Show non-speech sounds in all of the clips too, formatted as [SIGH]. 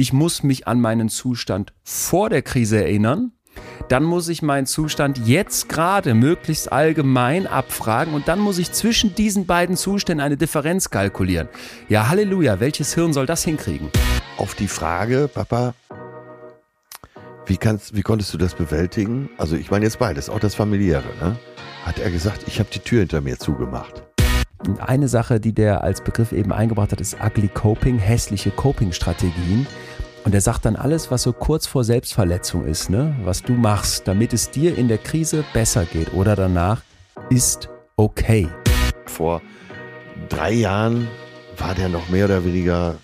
ich muss mich an meinen Zustand vor der Krise erinnern. Dann muss ich meinen Zustand jetzt gerade möglichst allgemein abfragen und dann muss ich zwischen diesen beiden Zuständen eine Differenz kalkulieren. Ja, Halleluja, welches Hirn soll das hinkriegen? Auf die Frage, Papa, wie, kannst, wie konntest du das bewältigen? Also ich meine jetzt beides, auch das familiäre. Ne? Hat er gesagt, ich habe die Tür hinter mir zugemacht. Eine Sache, die der als Begriff eben eingebracht hat, ist Ugly Coping, hässliche Coping-Strategien. Und er sagt dann alles, was so kurz vor Selbstverletzung ist, ne? was du machst, damit es dir in der Krise besser geht oder danach, ist okay. Vor drei Jahren war der noch mehr oder weniger,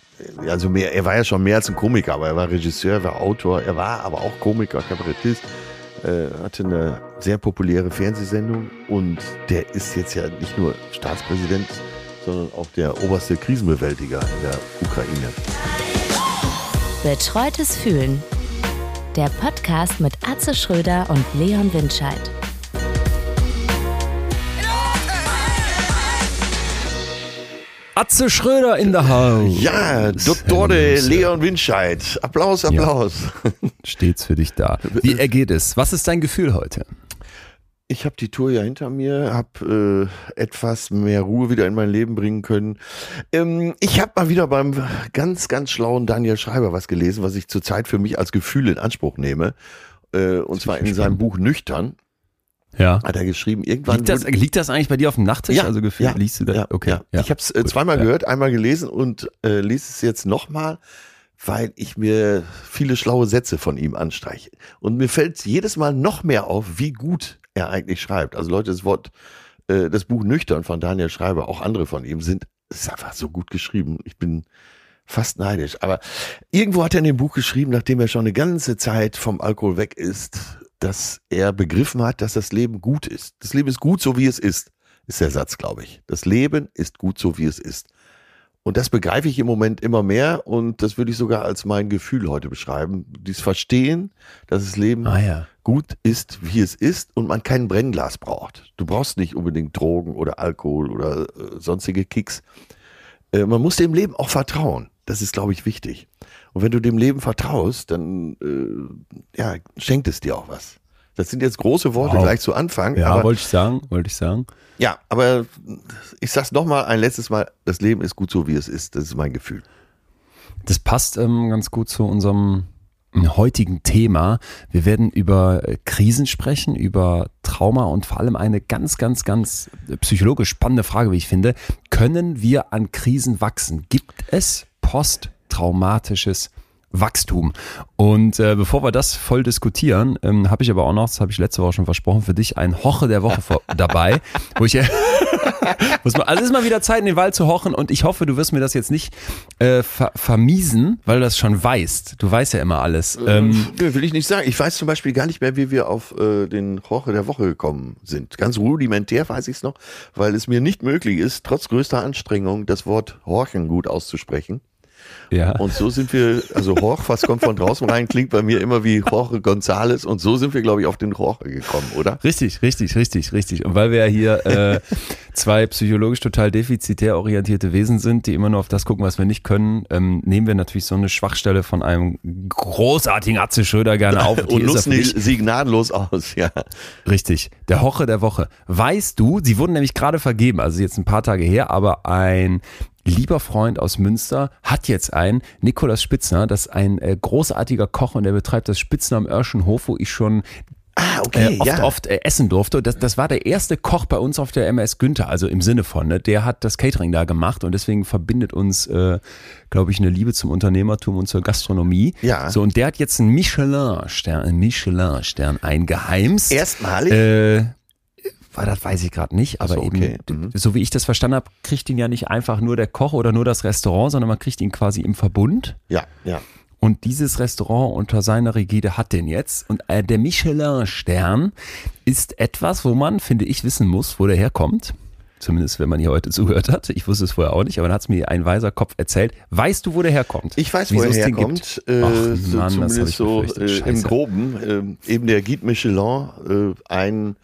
also mehr, er war ja schon mehr als ein Komiker, aber er war Regisseur, er war Autor, er war aber auch Komiker, Kabarettist, äh, hatte eine sehr populäre Fernsehsendung und der ist jetzt ja nicht nur Staatspräsident, sondern auch der oberste Krisenbewältiger in der Ukraine. Betreutes Fühlen. Der Podcast mit Atze Schröder und Leon Windscheid. Atze Schröder in der Haus. Ja, Doktore Leon Winscheid. Applaus, Applaus. Ja, stets für dich da. Wie ergeht es? Was ist dein Gefühl heute? Ich habe die Tour ja hinter mir, habe äh, etwas mehr Ruhe wieder in mein Leben bringen können. Ähm, ich habe mal wieder beim ganz, ganz schlauen Daniel Schreiber was gelesen, was ich zurzeit für mich als Gefühl in Anspruch nehme. Äh, und zwar in seinem Buch Nüchtern. Ja. Hat er geschrieben, irgendwann. Liegt das, liegt das eigentlich bei dir auf dem Nachttisch? Ja, also gefühlt, ja, liest du das? Ja, okay. Ja. Ich habe es äh, zweimal gehört, einmal gelesen und äh, lese es jetzt nochmal, weil ich mir viele schlaue Sätze von ihm anstreiche. Und mir fällt jedes Mal noch mehr auf, wie gut er eigentlich schreibt. Also Leute, das Wort, äh, das Buch Nüchtern von Daniel Schreiber, auch andere von ihm sind, ist einfach so gut geschrieben. Ich bin fast neidisch. Aber irgendwo hat er in dem Buch geschrieben, nachdem er schon eine ganze Zeit vom Alkohol weg ist, dass er begriffen hat, dass das Leben gut ist. Das Leben ist gut, so wie es ist, ist der Satz, glaube ich. Das Leben ist gut, so wie es ist. Und das begreife ich im Moment immer mehr und das würde ich sogar als mein Gefühl heute beschreiben. Dies Verstehen, dass das Leben Ah ja. gut ist, wie es ist und man kein Brennglas braucht. Du brauchst nicht unbedingt Drogen oder Alkohol oder äh, sonstige Kicks. Äh, man muss dem Leben auch vertrauen. Das ist, glaube ich, wichtig. Und wenn du dem Leben vertraust, dann äh, ja, schenkt es dir auch was. Das sind jetzt große Worte Wow. gleich zu Anfang. Ja, aber, wollte ich sagen, wollte ich sagen. ja, aber ich sag's noch mal ein letztes Mal, das Leben ist gut so, wie es ist. Das ist mein Gefühl. Das passt ähm, ganz gut zu unserem heutigen Thema. Wir werden über äh, Krisen sprechen, über Trauma und vor allem eine ganz, ganz, ganz äh, psychologisch spannende Frage, wie ich finde. Können wir an Krisen wachsen? Gibt es posttraumatisches Wachstum? Und äh, bevor wir das voll diskutieren, ähm, habe ich aber auch noch, das habe ich letzte Woche schon versprochen, für dich ein Hoche der Woche [LAUGHS] dabei, wo ich [LAUGHS] muss man, also es ist mal wieder Zeit, in den Wald zu hochen und ich hoffe, du wirst mir das jetzt nicht äh, ver vermiesen, weil du das schon weißt. Du weißt ja immer alles. Ähm, Nö, will ich nicht sagen. Ich weiß zum Beispiel gar nicht mehr, wie wir auf äh, den Roche der Woche gekommen sind. Ganz rudimentär weiß ich es noch, weil es mir nicht möglich ist, trotz größter Anstrengung das Wort Horchen gut auszusprechen. Ja. Und so sind wir, also Horch, was kommt von draußen rein, klingt bei mir immer wie Jorge González und so sind wir, glaube ich, auf den Jorge gekommen, oder? Richtig, richtig, richtig, richtig. Und weil wir ja hier äh, zwei psychologisch total defizitär orientierte Wesen sind, die immer nur auf das gucken, was wir nicht können, ähm, nehmen wir natürlich so eine Schwachstelle von einem großartigen Atze Schröder gerne auf. [LAUGHS] Und er nutzen die gnadenlos aus, ja. Richtig. Der Hoche der Woche. Weißt du, sie wurden nämlich gerade vergeben, also jetzt ein paar Tage her, aber ein lieber Freund aus Münster hat jetzt einen, Nikolaus Spitzner, das ist ein äh, großartiger Koch und der betreibt das Spitzner am Örschenhof, wo ich schon Ah, okay, äh, oft, ja. oft äh, essen durfte. Das, das war der erste Koch bei uns auf der MS Günther, also im Sinne von, ne, der hat das Catering da gemacht und deswegen verbindet uns, äh, glaube ich, eine Liebe zum Unternehmertum und zur Gastronomie. Ja. So, und der hat jetzt einen Michelin-Stern, einen Michelin-Stern eingeheimst. Erstmalig? Äh, das weiß ich gerade nicht, aber so, eben, okay. Mhm. so wie ich das verstanden habe, kriegt ihn ja nicht einfach nur der Koch oder nur das Restaurant, sondern man kriegt ihn quasi im Verbund. ja, ja. Und dieses Restaurant unter seiner Rigide hat den jetzt. Und äh, der Michelin-Stern ist etwas, wo man, finde ich, wissen muss, wo der herkommt. Zumindest, wenn man hier heute [LAUGHS] zugehört hat. Ich wusste es vorher auch nicht, aber dann hat es mir ein weiser Kopf erzählt. Weißt du, wo der herkommt? Ich weiß, Wieso wo er es den herkommt. Äh, Ach, so, Mann, das hab zumindest so äh, im. Groben. Äh, eben der Guide Michelin, äh, ein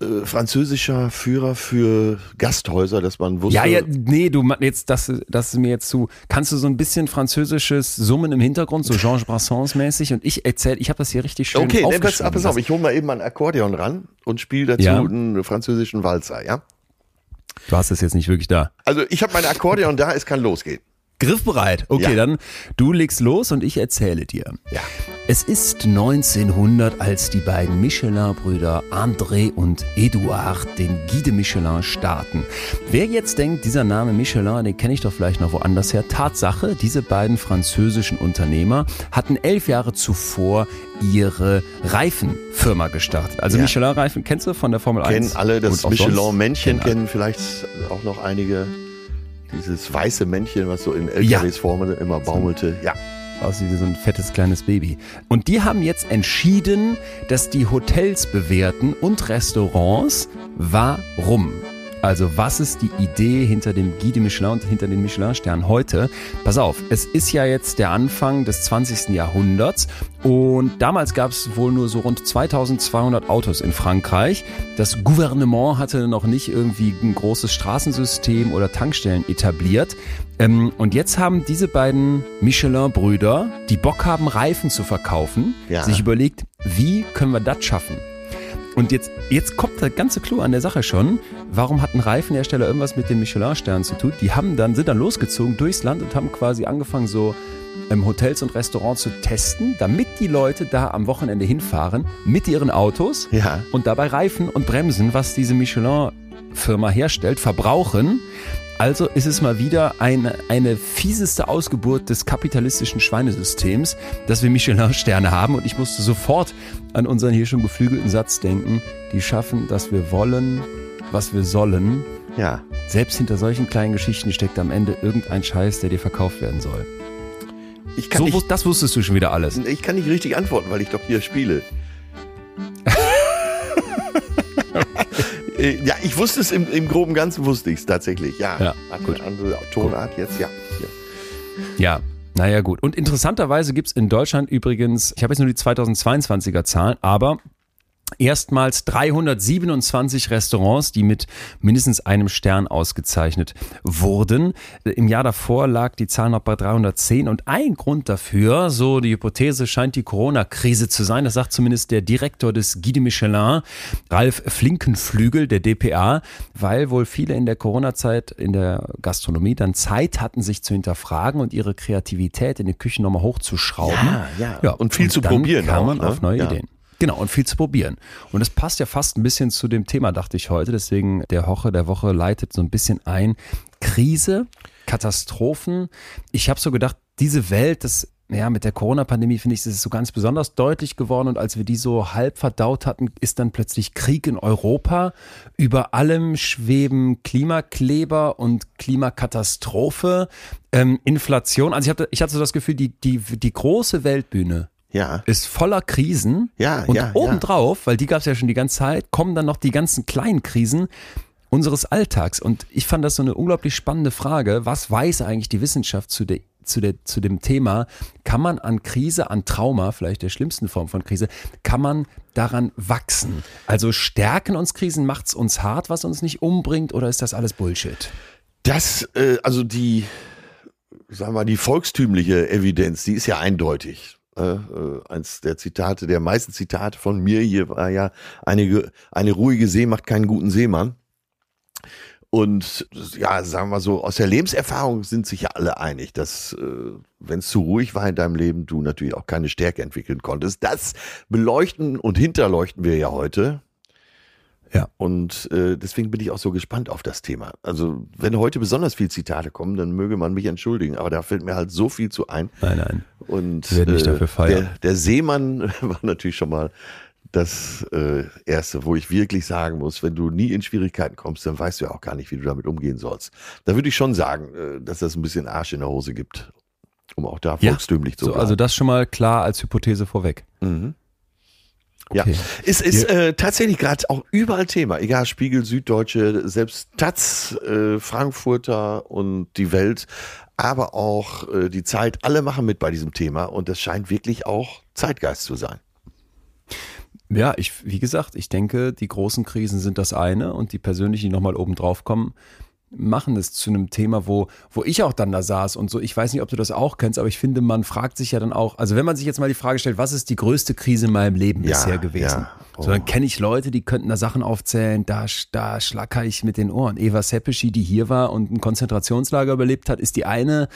äh, französischer Führer für Gasthäuser, dass man wusste. Ja, ja, nee, du jetzt das, das ist mir jetzt zu. Kannst du so ein bisschen französisches Summen im Hintergrund, so Georges Brassens mäßig und ich erzähl, ich habe das hier richtig schön Okay, ne, pass, aufgeschrieben. pass auf, ich hole mal eben ein Akkordeon ran und spiele dazu Ja. einen französischen Walzer, ja? du hast es jetzt nicht wirklich da. Also ich habe mein Akkordeon da, es kann losgehen. Griffbereit. Okay, Ja. dann du legst los und ich erzähle dir. Ja. Es ist 1900, als die beiden Michelin-Brüder André und Edouard den Guide de Michelin starten. Wer jetzt denkt, dieser Name Michelin, den kenne ich doch vielleicht noch woanders her. Tatsache, diese beiden französischen Unternehmer hatten elf Jahre zuvor ihre Reifenfirma gestartet. Also Ja. Michelin-Reifen kennst du von der Formel 1? Kennen alle das? Michelin-Männchen, kennen vielleicht auch noch einige. Dieses weiße Männchen, was so in LKWs formelte, immer baumelte. Ja. Aussieht wie so ein fettes kleines Baby. Und die haben jetzt entschieden, dass die Hotels bewerten und Restaurants. Warum? Also was ist die Idee hinter dem Guide de Michelin und hinter den Michelin-Sternen heute? Pass auf, es ist ja jetzt der Anfang des 20. Jahrhunderts und damals gab es wohl nur so rund 2200 Autos in Frankreich. Das Gouvernement hatte noch nicht irgendwie ein großes Straßensystem oder Tankstellen etabliert. Ähm, und jetzt haben diese beiden Michelin-Brüder, die Bock haben, Reifen zu verkaufen, Ja. sich überlegt, wie können wir das schaffen? Und jetzt, jetzt kommt der ganze Clou an der Sache schon. Warum hat ein Reifenhersteller irgendwas mit den Michelin-Sternen zu tun? Die haben dann, sind dann losgezogen durchs Land und haben quasi angefangen, so ähm, Hotels und Restaurants zu testen, damit die Leute da am Wochenende hinfahren mit ihren Autos Ja. und dabei Reifen und Bremsen, was diese Michelin-Firma herstellt, verbrauchen. Also ist es mal wieder eine, eine fieseste Ausgeburt des kapitalistischen Schweinesystems, dass wir Michelin-Sterne haben. Und ich musste sofort an unseren hier schon geflügelten Satz denken. Die schaffen, dass wir wollen, was wir sollen. Ja. Selbst hinter solchen kleinen Geschichten steckt am Ende irgendein Scheiß, der dir verkauft werden soll. Ich kann, So, nicht, das wusstest du schon wieder alles. ich kann nicht richtig antworten, weil ich doch hier spiele. [LAUGHS] Äh, ja, ich wusste es im, im groben Ganzen, wusste ich es tatsächlich. Ja, Ja, gut. andere Tonart jetzt, ja. Hier. Ja, naja gut. Und interessanterweise gibt's in Deutschland übrigens, ich habe jetzt nur die 2022er Zahlen, aber erstmals 327 Restaurants, die mit mindestens einem Stern ausgezeichnet wurden. Im Jahr davor lag die Zahl noch bei 310 und ein Grund dafür, so die Hypothese, scheint die Corona-Krise zu sein. Das sagt zumindest der Direktor des Guide Michelin, Ralf Flinkenflügel, der DPA, weil wohl viele in der Corona-Zeit in der Gastronomie dann Zeit hatten, sich zu hinterfragen und ihre Kreativität in den Küchen nochmal hochzuschrauben. Ja, ja. Und viel zu dann probieren kam auch, man ne? auf neue Ja. Ideen. Genau, und viel zu probieren. Und es passt ja fast ein bisschen zu dem Thema, dachte ich heute. Deswegen der Woche der Woche leitet so ein bisschen ein. Krise, Katastrophen. Ich habe so gedacht, diese Welt, das ja, mit der Corona-Pandemie finde ich, ist es so ganz besonders deutlich geworden. Und als wir die so halb verdaut hatten, ist dann plötzlich Krieg in Europa. Über allem schweben Klimakleber und Klimakatastrophe, ähm, Inflation. Also ich hatte, ich hatte so das Gefühl, die, die, die große Weltbühne Ja. ist voller Krisen. Ja, und ja, obendrauf, weil die gab es ja schon die ganze Zeit, kommen dann noch die ganzen kleinen Krisen unseres Alltags. Und ich fand das so eine unglaublich spannende Frage. Was weiß eigentlich die Wissenschaft zu, der, zu, der, zu dem Thema? Kann man an Krise, an Trauma, vielleicht der schlimmsten Form von Krise, kann man daran wachsen? Also stärken uns Krisen, macht's uns hart, was uns nicht umbringt, oder ist das alles Bullshit? Das, äh, also die, sagen wir mal, die volkstümliche Evidenz, die ist ja eindeutig. Äh, äh, eins der Zitate, der meisten Zitate von mir hier war ja, eine, eine ruhige See macht keinen guten Seemann. Und ja, sagen wir so, aus der Lebenserfahrung sind sich ja alle einig, dass äh, wenn es zu ruhig war in deinem Leben, du natürlich auch keine Stärke entwickeln konntest. Das beleuchten und hinterleuchten wir ja heute. Ja. Und äh, deswegen bin ich auch so gespannt auf das Thema. Also, wenn heute besonders viel Zitate kommen, dann möge man mich entschuldigen, aber da fällt mir halt so viel zu ein. Nein, nein. Und feiern. Der, der Seemann [LAUGHS] war natürlich schon mal das äh, Erste, wo ich wirklich sagen muss, wenn du nie in Schwierigkeiten kommst, dann weißt du ja auch gar nicht, wie du damit umgehen sollst. Da würde ich schon sagen, äh, dass das ein bisschen Arsch in der Hose gibt, um auch da Ja. volkstümlich zu So, bleiben. also das schon mal klar als Hypothese vorweg. Mhm. Okay. Ja, es ist äh, tatsächlich gerade auch überall Thema. Egal, Spiegel, Süddeutsche, selbst Taz, äh, Frankfurter und die Welt, aber auch äh, die Zeit. Alle machen mit bei diesem Thema und das scheint wirklich auch Zeitgeist zu sein. Ja, ich, wie gesagt, ich denke, die großen Krisen sind das eine und die persönlichen, die nochmal oben drauf kommen, machen es zu einem Thema, wo, wo ich auch dann da saß und so. Ich weiß nicht, ob du das auch kennst, aber ich finde, man fragt sich ja dann auch, also wenn man sich jetzt mal die Frage stellt, was ist die größte Krise in meinem Leben Ja, bisher gewesen? ja. Oh. So, dann kenne ich Leute, die könnten da Sachen aufzählen, da, da schlacker ich mit den Ohren. Eva Seppischi, die hier war und ein Konzentrationslager überlebt hat, ist die eine.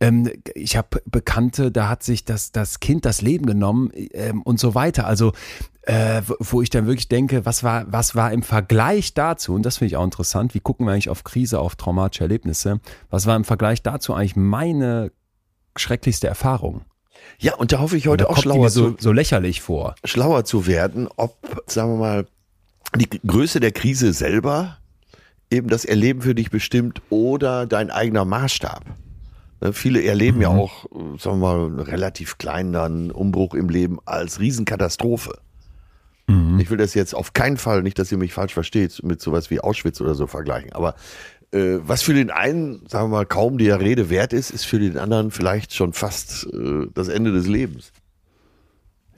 Ähm, ich habe Bekannte, da hat sich das, das Kind das Leben genommen ähm, und so weiter. Also äh, wo- ich dann wirklich denke, was war, was war im Vergleich dazu, und das finde ich auch interessant, wie gucken wir eigentlich auf Krise, auf traumatische Erlebnisse, was war im Vergleich dazu eigentlich meine schrecklichste Erfahrung? Ja, und da hoffe ich heute auch schlauer so, zu, so lächerlich vor. schlauer zu werden, ob, sagen wir mal, die Größe der Krise selber eben das Erleben für dich bestimmt oder dein eigener Maßstab. Ne, Viele erleben ja auch, äh, sagen wir mal, einen relativ kleinen dann Umbruch im Leben als Riesenkatastrophe. Ich will das jetzt auf keinen Fall, nicht, dass ihr mich falsch versteht, mit sowas wie Auschwitz oder so vergleichen. Aber äh, was für den einen, sagen wir mal, kaum der Rede wert ist, ist für den anderen vielleicht schon fast äh, das Ende des Lebens.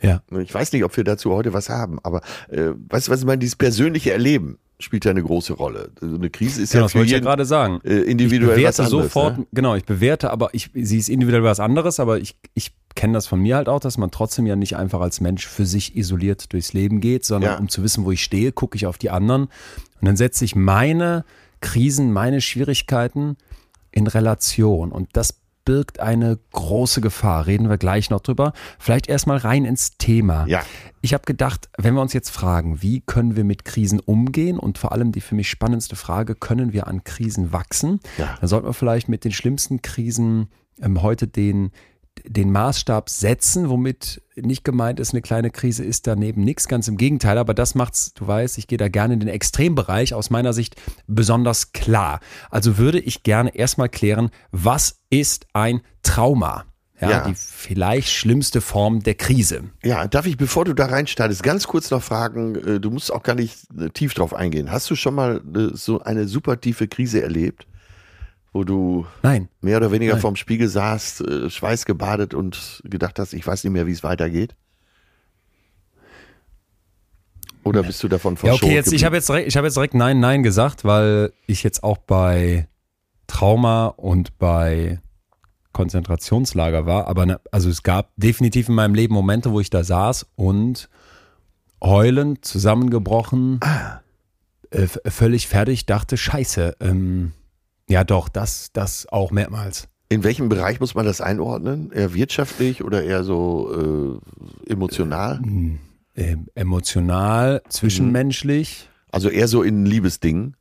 Ja. Ich weiß nicht, ob wir dazu heute was haben, aber äh, weißt du, was ich meine? Dieses persönliche Erleben spielt ja eine große Rolle. So eine Krise ist Genau, ja das für wollte ich ja jeden gerade sagen. äh, individuell ich was bewerte anderes. sofort, ne? genau, ich bewerte, aber ich, sie ist individuell was anderes, aber ich, ich kenne das von mir halt auch, dass man trotzdem ja nicht einfach als Mensch für sich isoliert durchs Leben geht, sondern Ja. um zu wissen, wo ich stehe, gucke ich auf die anderen und dann setze ich meine Krisen, meine Schwierigkeiten in Relation und das birgt eine große Gefahr. Reden wir gleich noch drüber. Vielleicht erstmal rein ins Thema. Ja. Ich habe gedacht, wenn wir uns jetzt fragen, wie können wir mit Krisen umgehen und vor allem die für mich spannendste Frage, können wir an Krisen wachsen? Ja. Dann sollten wir vielleicht mit den schlimmsten Krisen ähm, heute den, den Maßstab setzen, womit nicht gemeint ist, eine kleine Krise ist daneben nichts, ganz im Gegenteil, aber das macht's, du weißt, ich gehe da gerne in den Extrembereich, aus meiner Sicht besonders klar. Also würde ich gerne erstmal klären, was ist ein Trauma? Ja, Ja. die vielleicht schlimmste Form der Krise. Ja, darf ich, bevor du da reinstartest, ganz kurz noch fragen, äh, du musst auch gar nicht äh, tief drauf eingehen. Hast du schon mal äh, so eine super tiefe Krise erlebt, wo du Nein. mehr oder weniger Nein. vorm Spiegel saßt, äh, schweißgebadet und gedacht hast, ich weiß nicht mehr, wie es weitergeht? Oder bist du davon Ja, verschont? okay, jetzt, ich habe jetzt, direkt- ich hab jetzt direkt Nein, Nein gesagt, weil ich jetzt auch bei Trauma und bei Konzentrationslager war. Aber ne, also es gab definitiv in meinem Leben Momente, wo ich da saß und heulend, zusammengebrochen, äh, v- völlig fertig, dachte, scheiße, ähm, ja doch, das, das auch mehrmals. In welchem Bereich muss man das einordnen? Eher wirtschaftlich oder eher so äh, emotional? Ähm, emotional, zwischenmenschlich. Also eher so in Liebesdingen.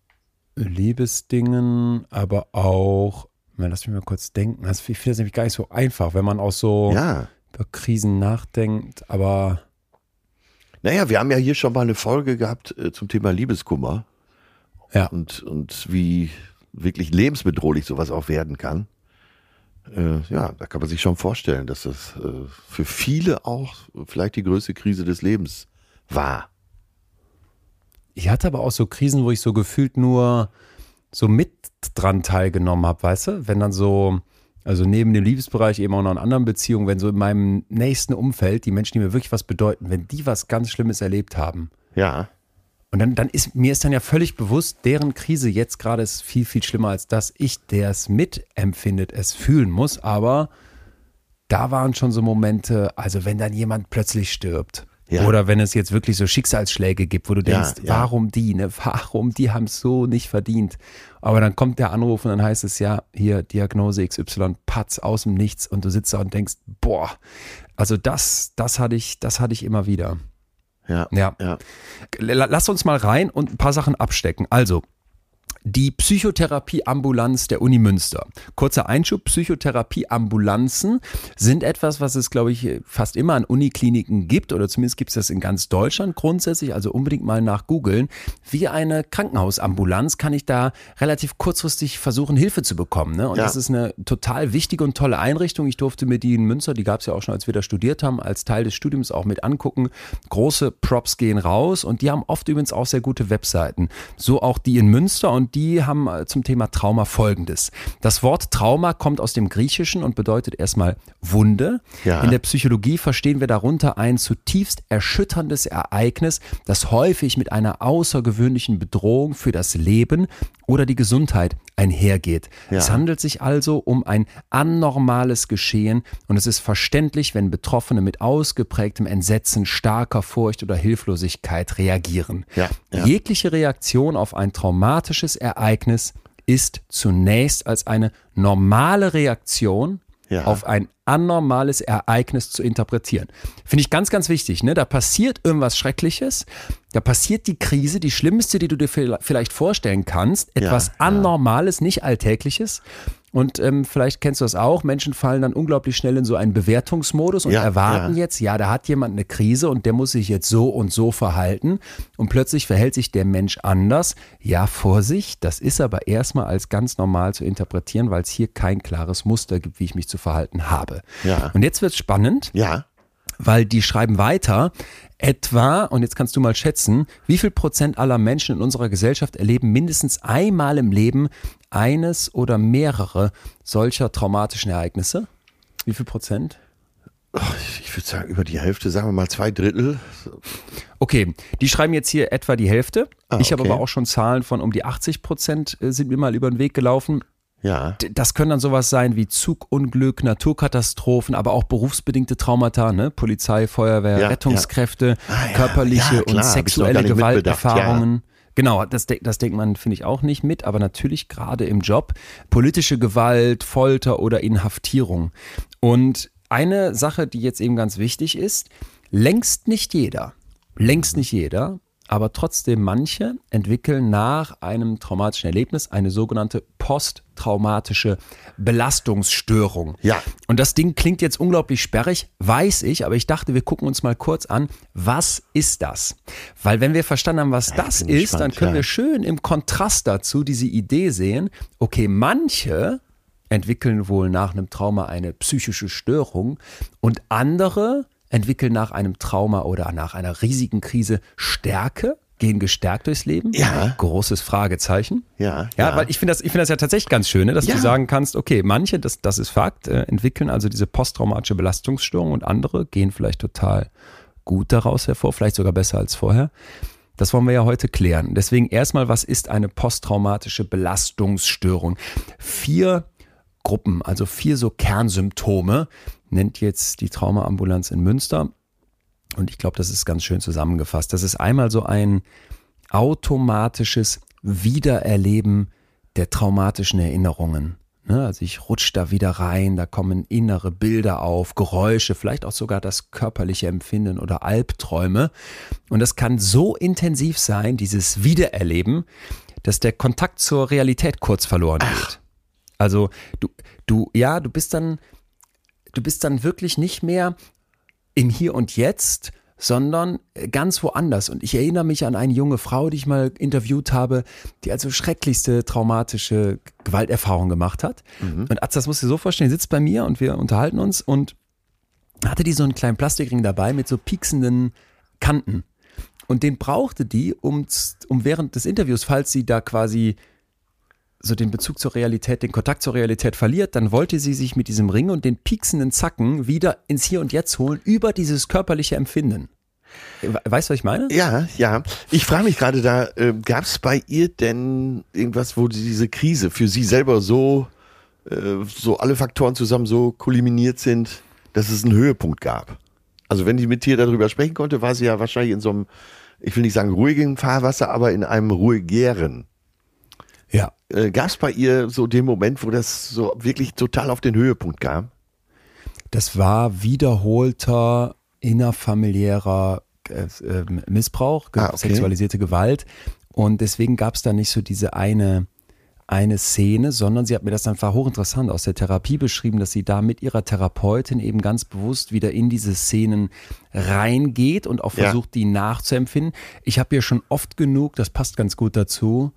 Liebesdingen, aber auch, lass mich mal kurz denken. Das, ich finde das nämlich gar nicht so einfach, wenn man auch so Ja. über Krisen nachdenkt, aber Naja, wir haben ja hier schon mal eine Folge gehabt äh, zum Thema Liebeskummer ja. und, und wie wirklich lebensbedrohlich sowas auch werden kann. Äh, ja, da kann man sich schon vorstellen, dass das äh, für viele auch vielleicht die größte Krise des Lebens war. Ich hatte aber auch so Krisen, wo ich so gefühlt nur so mit dran teilgenommen habe, weißt du? Wenn dann so, also neben dem Liebesbereich eben auch noch in anderen Beziehungen, wenn so in meinem nächsten Umfeld die Menschen, die mir wirklich was bedeuten, wenn die was ganz Schlimmes erlebt haben, Ja, Und dann, dann ist mir ist dann ja völlig bewusst, deren Krise jetzt gerade ist viel, viel schlimmer als dass ich, der es mitempfindet, es fühlen muss. Aber da waren schon so Momente, also wenn dann jemand plötzlich stirbt. Ja. Oder wenn es jetzt wirklich so Schicksalsschläge gibt, wo du Ja, denkst, ja. warum die, ne? Warum die haben es so nicht verdient. Aber dann kommt der Anruf und dann heißt es ja, hier Diagnose XY, Patz aus dem Nichts und du sitzt da und denkst, boah, also das, das hatte ich, das hatte ich immer wieder. Ja, Ja. ja. La- Lass uns mal rein und ein paar Sachen abstecken. Also, die Psychotherapieambulanz der Uni Münster. Kurzer Einschub, Psychotherapieambulanzen sind etwas, was es, glaube ich, fast immer an Unikliniken gibt oder zumindest gibt es das in ganz Deutschland grundsätzlich, also unbedingt mal nach googeln. Wie eine Krankenhausambulanz kann ich da relativ kurzfristig versuchen, Hilfe zu bekommen. Ne? Und Ja. das ist eine total wichtige und tolle Einrichtung. Ich durfte mir die in Münster, die gab es ja auch schon, als wir da studiert haben, als Teil des Studiums auch mit angucken. Große Props gehen raus und die haben oft übrigens auch sehr gute Webseiten. So auch die in Münster und die haben äh, zum Thema Trauma folgendes. Das Wort Trauma kommt aus dem Griechischen und bedeutet erstmal Wunde. Ja. In der Psychologie verstehen wir darunter ein zutiefst erschütterndes Ereignis, das häufig mit einer außergewöhnlichen Bedrohung für das Leben oder die Gesundheit einhergeht. Ja. Es handelt sich also um ein anormales Geschehen und es ist verständlich, wenn Betroffene mit ausgeprägtem Entsetzen, starker Furcht oder Hilflosigkeit reagieren. Ja, ja. Jegliche Reaktion auf ein traumatisches Ereignis ist zunächst als eine normale Reaktion Ja. auf ein anormales Ereignis zu interpretieren. Finde ich ganz, ganz wichtig. Ne? Da passiert irgendwas Schreckliches, da passiert die Krise, die schlimmste, die du dir vielleicht vorstellen kannst, etwas ja. Anormales, nicht Alltägliches. Und ähm, vielleicht kennst du das auch, Menschen fallen dann unglaublich schnell in so einen Bewertungsmodus und Ja, erwarten ja. jetzt, ja, da hat jemand eine Krise und der muss sich jetzt so und so verhalten und plötzlich verhält sich der Mensch anders. Ja, Vorsicht, das ist aber erstmal als ganz normal zu interpretieren, weil es hier kein klares Muster gibt, wie ich mich zu verhalten habe. Ja. Und jetzt wird es spannend, Ja. weil die schreiben weiter, etwa, und jetzt kannst du mal schätzen, wie viel Prozent aller Menschen in unserer Gesellschaft erleben mindestens einmal im Leben eines oder mehrere solcher traumatischen Ereignisse? Wie viel Prozent? Ich würde sagen, über die Hälfte, sagen wir mal zwei Drittel. Okay, die schreiben jetzt hier etwa die Hälfte. Ah, ich habe okay. aber auch schon Zahlen von um die 80 Prozent äh, sind mir mal über den Weg gelaufen. Ja. Das können dann sowas sein wie Zugunglück, Naturkatastrophen, aber auch berufsbedingte Traumata, ne? Polizei, Feuerwehr, Ja, Rettungskräfte, Ah, ja. körperliche Ja, und sexuelle Gewalterfahrungen. Genau, das, das denkt man, finde ich, auch nicht mit, aber natürlich gerade im Job. Politische Gewalt, Folter oder Inhaftierung. Und eine Sache, die jetzt eben ganz wichtig ist, längst nicht jeder, längst nicht jeder, aber trotzdem manche entwickeln nach einem traumatischen Erlebnis eine sogenannte posttraumatische Belastungsstörung. Ja. Und das Ding klingt jetzt unglaublich sperrig, weiß ich, aber ich dachte, wir gucken uns mal kurz an, was ist das? Weil wenn wir verstanden haben, was das bin ist, dann gespannt, können ja. wir schön im Kontrast dazu diese Idee sehen, okay, manche entwickeln wohl nach einem Trauma eine psychische Störung und andere entwickeln nach einem Trauma oder nach einer riesigen Krise Stärke, gehen gestärkt durchs Leben. Ja. Großes Fragezeichen. Ja, Ja, ja. weil ich finde das, ich finde das ja tatsächlich ganz schön, ne, dass Ja. du sagen kannst, okay, manche, das, das ist Fakt, äh, entwickeln also diese posttraumatische Belastungsstörung und andere gehen vielleicht total gut daraus hervor, vielleicht sogar besser als vorher. Das wollen wir ja heute klären. Deswegen erstmal, was ist eine posttraumatische Belastungsstörung? Vier Gruppen, also vier so Kernsymptome, nennt jetzt die Traumaambulanz in Münster. Und ich glaube, das ist ganz schön zusammengefasst. Das ist einmal so ein automatisches Wiedererleben der traumatischen Erinnerungen. Ne, also ich rutsche da wieder rein, da kommen innere Bilder auf, Geräusche, vielleicht auch sogar das körperliche Empfinden oder Albträume. Und das kann so intensiv sein, dieses Wiedererleben, dass der Kontakt zur Realität kurz verloren geht. Also du, du, ja, du bist dann, du bist dann wirklich nicht mehr im Hier und Jetzt, sondern ganz woanders. Und ich erinnere mich an eine junge Frau, die ich mal interviewt habe, die also schrecklichste traumatische Gewalterfahrung gemacht hat. Und Atz, das musst du dir so vorstellen, sitzt bei mir und wir unterhalten uns und hatte die so einen kleinen Plastikring dabei mit so pieksenden Kanten. Und den brauchte die, um, um während des Interviews, falls sie da quasi so den Bezug zur Realität, den Kontakt zur Realität verliert, dann wollte sie sich mit diesem Ring und den pieksenden Zacken wieder ins Hier und Jetzt holen über dieses körperliche Empfinden. We- Weißt du, was ich meine? Ja, ja. Ich frage mich gerade da, äh, gab es bei ihr denn irgendwas, wo diese Krise für sie selber so, äh, so alle Faktoren zusammen so kulminiert sind, dass es einen Höhepunkt gab? Also wenn die mit dir darüber sprechen konnte, war sie ja wahrscheinlich in so einem, ich will nicht sagen ruhigen Fahrwasser, aber in einem ruhigeren. Ja. Äh, gab es bei ihr so den Moment, wo das so wirklich total auf den Höhepunkt kam? Das war wiederholter innerfamiliärer äh, äh, Missbrauch, Ah, okay. sexualisierte Gewalt. Und deswegen gab es da nicht so diese eine, eine Szene, sondern sie hat mir das dann war hochinteressant aus der Therapie beschrieben, dass sie da mit ihrer Therapeutin eben ganz bewusst wieder in diese Szenen reingeht und auch Ja. versucht, die nachzuempfinden. Ich habe hier schon oft genug, das passt ganz gut dazu,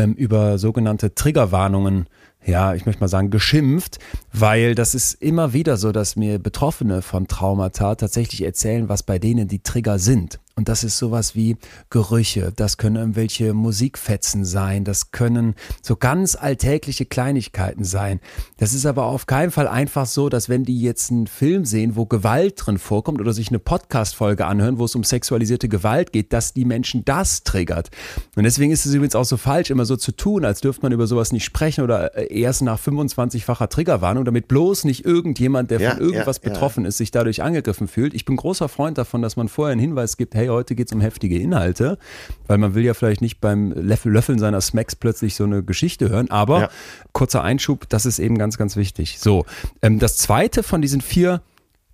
ähm, über sogenannte Triggerwarnungen ja, ich möchte mal sagen, geschimpft, weil das ist immer wieder so, dass mir Betroffene von Traumata tatsächlich erzählen, was bei denen die Trigger sind. Und das ist sowas wie Gerüche, das können irgendwelche Musikfetzen sein, das können so ganz alltägliche Kleinigkeiten sein. Das ist aber auf keinen Fall einfach so, dass wenn die jetzt einen Film sehen, wo Gewalt drin vorkommt oder sich eine Podcast-Folge anhören, wo es um sexualisierte Gewalt geht, dass die Menschen das triggert. Und deswegen ist es übrigens auch so falsch, immer so zu tun, als dürfte man über sowas nicht sprechen oder äh, erst nach 25-facher Triggerwarnung, damit bloß nicht irgendjemand, der Ja, von irgendwas ja, betroffen ist, sich dadurch angegriffen fühlt. Ich bin großer Freund davon, dass man vorher einen Hinweis gibt, hey, heute geht es um heftige Inhalte, weil man will ja vielleicht nicht beim Löffel- Löffeln seiner Smacks plötzlich so eine Geschichte hören, aber kurzer Einschub, das ist eben ganz, ganz wichtig. So, ähm, das zweite von diesen vier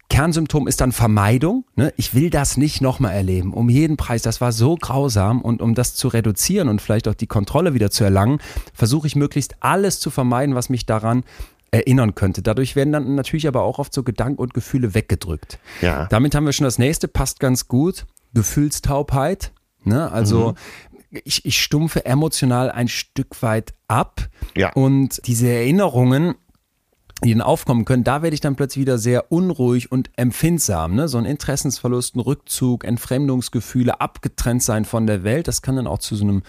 Kernsymptom ist dann Vermeidung. Ne? Ich will das nicht nochmal erleben. Um jeden Preis. Das war so grausam. Und um das zu reduzieren und vielleicht auch die Kontrolle wieder zu erlangen, versuche ich möglichst alles zu vermeiden, was mich daran erinnern könnte. Dadurch werden dann natürlich aber auch oft so Gedanken und Gefühle weggedrückt. Ja. Damit haben wir schon das nächste, passt ganz gut. Gefühlstaubheit. Ne? Also ich, ich stumpfe emotional ein Stück weit ab. Ja. Und diese Erinnerungen, die dann aufkommen können, da werde ich dann plötzlich wieder sehr unruhig und empfindsam. Ne? So ein Interessensverlust, ein Rückzug, Entfremdungsgefühle, abgetrennt sein von der Welt, das kann dann auch zu so einem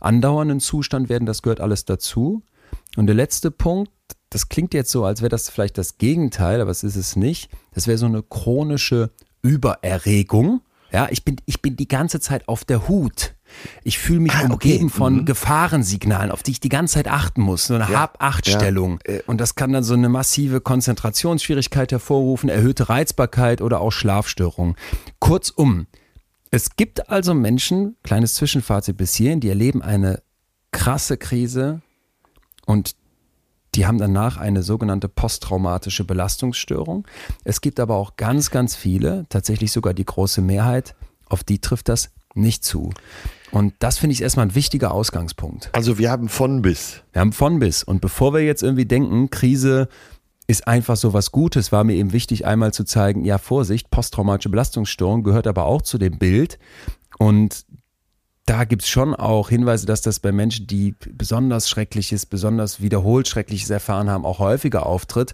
andauernden Zustand werden, das gehört alles dazu. Und der letzte Punkt, das klingt jetzt so, als wäre das vielleicht das Gegenteil, aber es ist es nicht. Das wäre so eine chronische Übererregung. Ja, ich bin, ich bin die ganze Zeit auf der Hut. Ich fühle mich Ah, okay. umgeben von Gefahrensignalen, auf die ich die ganze Zeit achten muss. So eine Ja. Hab-Acht-Stellung. Äh, Und das kann dann so eine massive Konzentrationsschwierigkeit hervorrufen, erhöhte Reizbarkeit oder auch Schlafstörungen. Kurzum, es gibt also Menschen, kleines Zwischenfazit bis hierhin, die erleben eine krasse Krise und die haben danach eine sogenannte posttraumatische Belastungsstörung. Es gibt aber auch ganz, ganz viele, tatsächlich sogar die große Mehrheit, auf die trifft das nicht zu. Und das finde ich erstmal ein wichtiger Ausgangspunkt. Also wir haben von bis. Wir haben von bis. Und bevor wir jetzt irgendwie denken, Krise ist einfach so was Gutes, war mir eben wichtig, einmal zu zeigen, ja, Vorsicht, posttraumatische Belastungsstörung gehört aber auch zu dem Bild. Und da gibt es schon auch Hinweise, dass das bei Menschen, die besonders Schreckliches, besonders wiederholt Schreckliches erfahren haben, auch häufiger auftritt.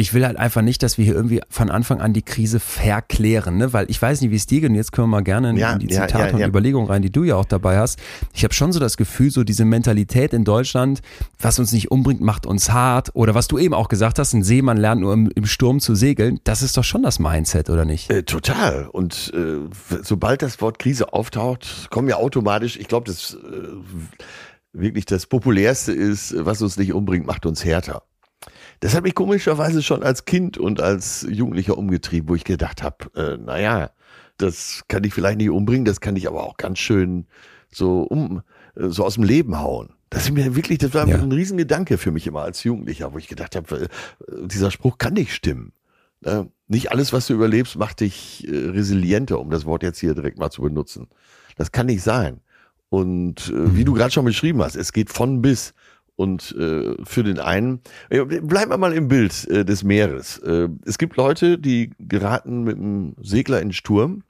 Ich will halt einfach nicht, dass wir hier irgendwie von Anfang an die Krise verklären, ne? weil ich weiß nicht, wie es dir geht. Und jetzt können wir mal gerne in, Ja, in die Zitate ja, und ja. Überlegungen rein, die du ja auch dabei hast. Ich habe schon so das Gefühl, so diese Mentalität in Deutschland, was uns nicht umbringt, macht uns hart. Oder was du eben auch gesagt hast, ein Seemann lernt nur im, im Sturm zu segeln. Das ist doch schon das Mindset, oder nicht? Äh, total. Und äh, sobald das Wort Krise auftaucht, kommen ja automatisch, ich glaube, das äh, wirklich das populärste ist, was uns nicht umbringt, macht uns härter. Das hat mich komischerweise schon als Kind und als Jugendlicher umgetrieben, wo ich gedacht habe, äh, naja, das kann ich vielleicht nicht umbringen, das kann ich aber auch ganz schön so um, äh, so aus dem Leben hauen. Das ist mir wirklich, das war Ja. ein Riesengedanke für mich immer als Jugendlicher, wo ich gedacht habe, äh, dieser Spruch kann nicht stimmen. Äh, nicht alles, was du überlebst, macht dich äh, resilienter, um das Wort jetzt hier direkt mal zu benutzen. Das kann nicht sein. Und wie du gerade schon beschrieben hast, es geht von bis. Und äh, für den einen, bleiben wir mal im Bild äh, des Meeres. Äh, es gibt Leute, die geraten mit einem Segler in den Sturm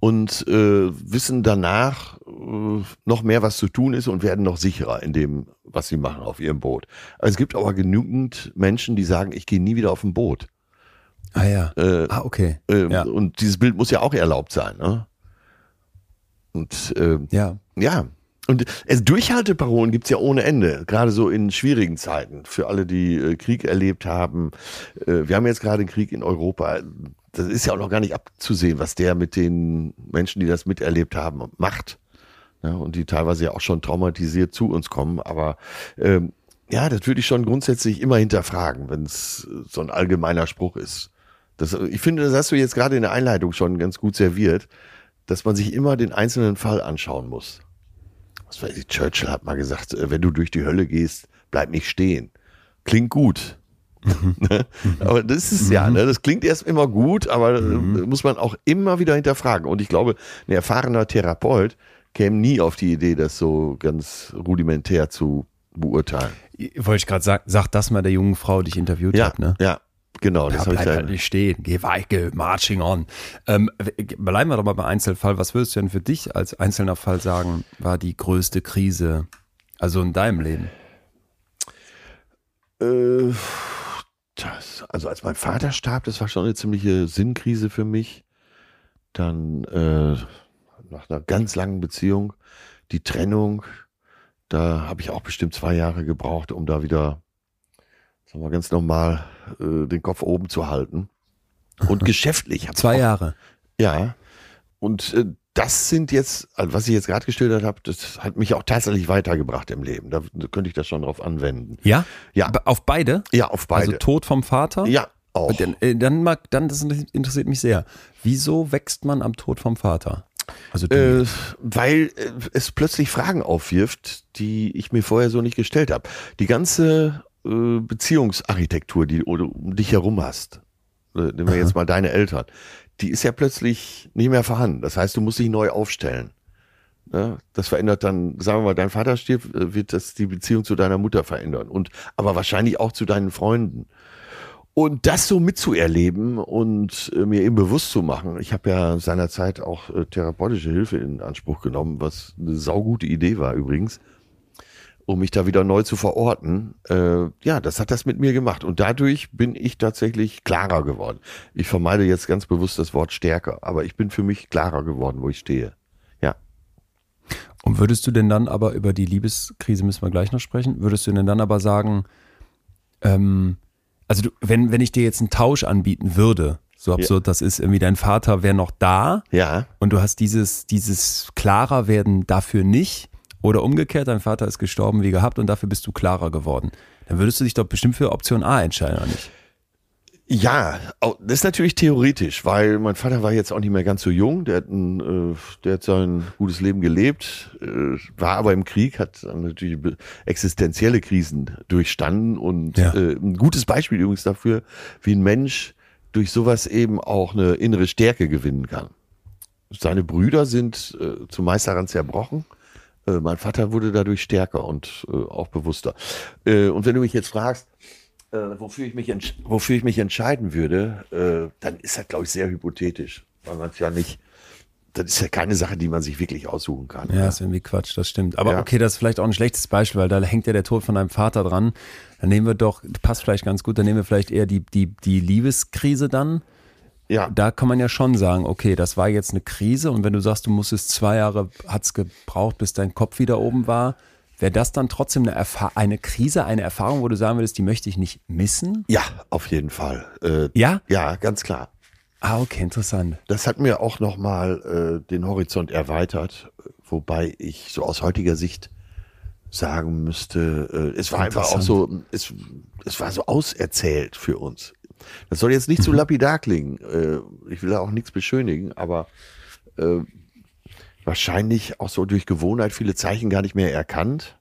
und äh, wissen danach äh, noch mehr, was zu tun ist und werden noch sicherer in dem, was sie machen auf ihrem Boot. Also es gibt aber genügend Menschen, die sagen, ich gehe nie wieder auf ein Boot. Ah ja. Äh, Ah, okay. ähm, Ja. Und dieses Bild muss ja auch erlaubt sein. Ne? Und ähm, Ja. ja. Und es Durchhalteparolen gibt's ja ohne Ende, gerade so in schwierigen Zeiten. Für alle, die äh, Krieg erlebt haben. Äh, wir haben jetzt gerade einen Krieg in Europa. Das ist ja auch noch gar nicht abzusehen, was der mit den Menschen, die das miterlebt haben, macht. Ja, und die teilweise ja auch schon traumatisiert zu uns kommen. Aber ähm, ja, das würde ich schon grundsätzlich immer hinterfragen, wenn es so ein allgemeiner Spruch ist. Das, ich finde, das hast du jetzt gerade in der Einleitung schon ganz gut serviert, dass man sich immer den einzelnen Fall anschauen muss. Ich, Churchill hat mal gesagt, äh, wenn du durch die Hölle gehst, bleib nicht stehen. Klingt gut. [LAUGHS] Ne? aber das ist ja, ne? das klingt erst immer gut, aber äh, muss man auch immer wieder hinterfragen. Und ich glaube, ein erfahrener Therapeut käme nie auf die Idee, das so ganz rudimentär zu beurteilen. Wollte ich gerade sagen, sag das mal der jungen Frau, die ich interviewt Ja, habe, ne? ja, genau. Ja, das habe ich da. halt nicht stehen. Geh weiter, marching on. Ähm, bleiben wir doch mal beim Einzelfall. Was würdest du denn für dich als einzelner Fall sagen, war die größte Krise, also in deinem Leben? Äh, das, also als mein Vater starb, das war schon eine ziemliche Sinnkrise für mich. Dann äh, nach einer ganz langen Beziehung die Trennung. Da habe ich auch bestimmt zwei Jahre gebraucht, um da wieder, wir ganz normal, äh, den Kopf oben zu halten. Und [LAUGHS] geschäftlich. Zwei auch- Jahre. Ja. Und äh, das sind jetzt, also was ich jetzt gerade geschildert habe, das hat mich auch tatsächlich weitergebracht im Leben. Da, könnte ich das schon drauf anwenden. Ja? Ja. Auf beide? Ja, auf beide. Also Tod vom Vater? ja, auch. Dann, äh, dann mag, dann, das interessiert mich sehr. Wieso wächst man am Tod vom Vater? Also. Äh, weil äh, es plötzlich Fragen aufwirft, die ich mir vorher so nicht gestellt habe. Die ganze äh, Beziehungsarchitektur, die du um dich herum hast, äh, nehmen wir jetzt mal deine Eltern, die ist ja plötzlich nicht mehr vorhanden. Das heißt, du musst dich neu aufstellen. Ja, das verändert dann, sagen wir mal, dein Vater stirbt, äh, wird das die Beziehung zu deiner Mutter verändern und aber wahrscheinlich auch zu deinen Freunden. Und das so mitzuerleben und äh, mir eben bewusst zu machen. Ich habe ja seinerzeit auch äh, therapeutische Hilfe in Anspruch genommen, was eine saugute Idee war übrigens, um mich da wieder neu zu verorten. Äh, ja, das hat das mit mir gemacht. Und dadurch bin ich tatsächlich klarer geworden. Ich vermeide jetzt ganz bewusst das Wort stärker, aber ich bin für mich klarer geworden, wo ich stehe. Ja. Und würdest du denn dann aber über die Liebeskrise müssen wir gleich noch sprechen, würdest du denn dann aber sagen, ähm, also du, wenn, wenn ich dir jetzt einen Tausch anbieten würde, so absurd das ist, irgendwie dein Vater wäre noch da Ja. und du hast dieses, dieses klarer werden dafür nicht oder umgekehrt, dein Vater ist gestorben wie gehabt und dafür bist du klarer geworden. Dann würdest du dich doch bestimmt für Option A entscheiden, oder nicht? Ja, das ist natürlich theoretisch, weil mein Vater war jetzt auch nicht mehr ganz so jung. Der hat, ein, äh, der hat sein gutes Leben gelebt, äh, war aber im Krieg, hat natürlich existenzielle Krisen durchstanden und Ja. äh, ein gutes Beispiel übrigens dafür, wie ein Mensch durch sowas eben auch eine innere Stärke gewinnen kann. Seine Brüder sind zumeist daran zerbrochen. Äh, mein Vater wurde dadurch stärker und äh, auch bewusster. Äh, und wenn du mich jetzt fragst, äh, wofür, ich mich wofür ich mich entscheiden würde, äh, dann ist das, glaube ich, sehr hypothetisch. Weil man es ja nicht, das ist ja keine Sache, die man sich wirklich aussuchen kann. Ja, ist irgendwie Quatsch, das stimmt. Aber Ja. okay, das ist vielleicht auch ein schlechtes Beispiel, weil da hängt ja der Tod von deinem Vater dran. Dann nehmen wir doch, passt vielleicht ganz gut, dann nehmen wir vielleicht eher die, die, die Liebeskrise dann. Ja. Da kann man ja schon sagen, okay, das war jetzt eine Krise und wenn du sagst, du musstest zwei Jahre, hat's gebraucht, bis dein Kopf wieder oben war, wäre das dann trotzdem eine, Erfa eine Krise, eine Erfahrung, wo du sagen würdest, die möchte ich nicht missen? ja, auf jeden Fall. Äh, Ja? ja, ganz klar. Ah, okay, interessant. Das hat mir auch nochmal äh, den Horizont erweitert, wobei ich so aus heutiger Sicht sagen müsste, äh, es war einfach auch so, es, es war so auserzählt für uns. Das soll jetzt nicht zu lapidar klingen. Äh, ich will da auch nichts beschönigen, aber äh, wahrscheinlich auch so durch Gewohnheit viele Zeichen gar nicht mehr erkannt.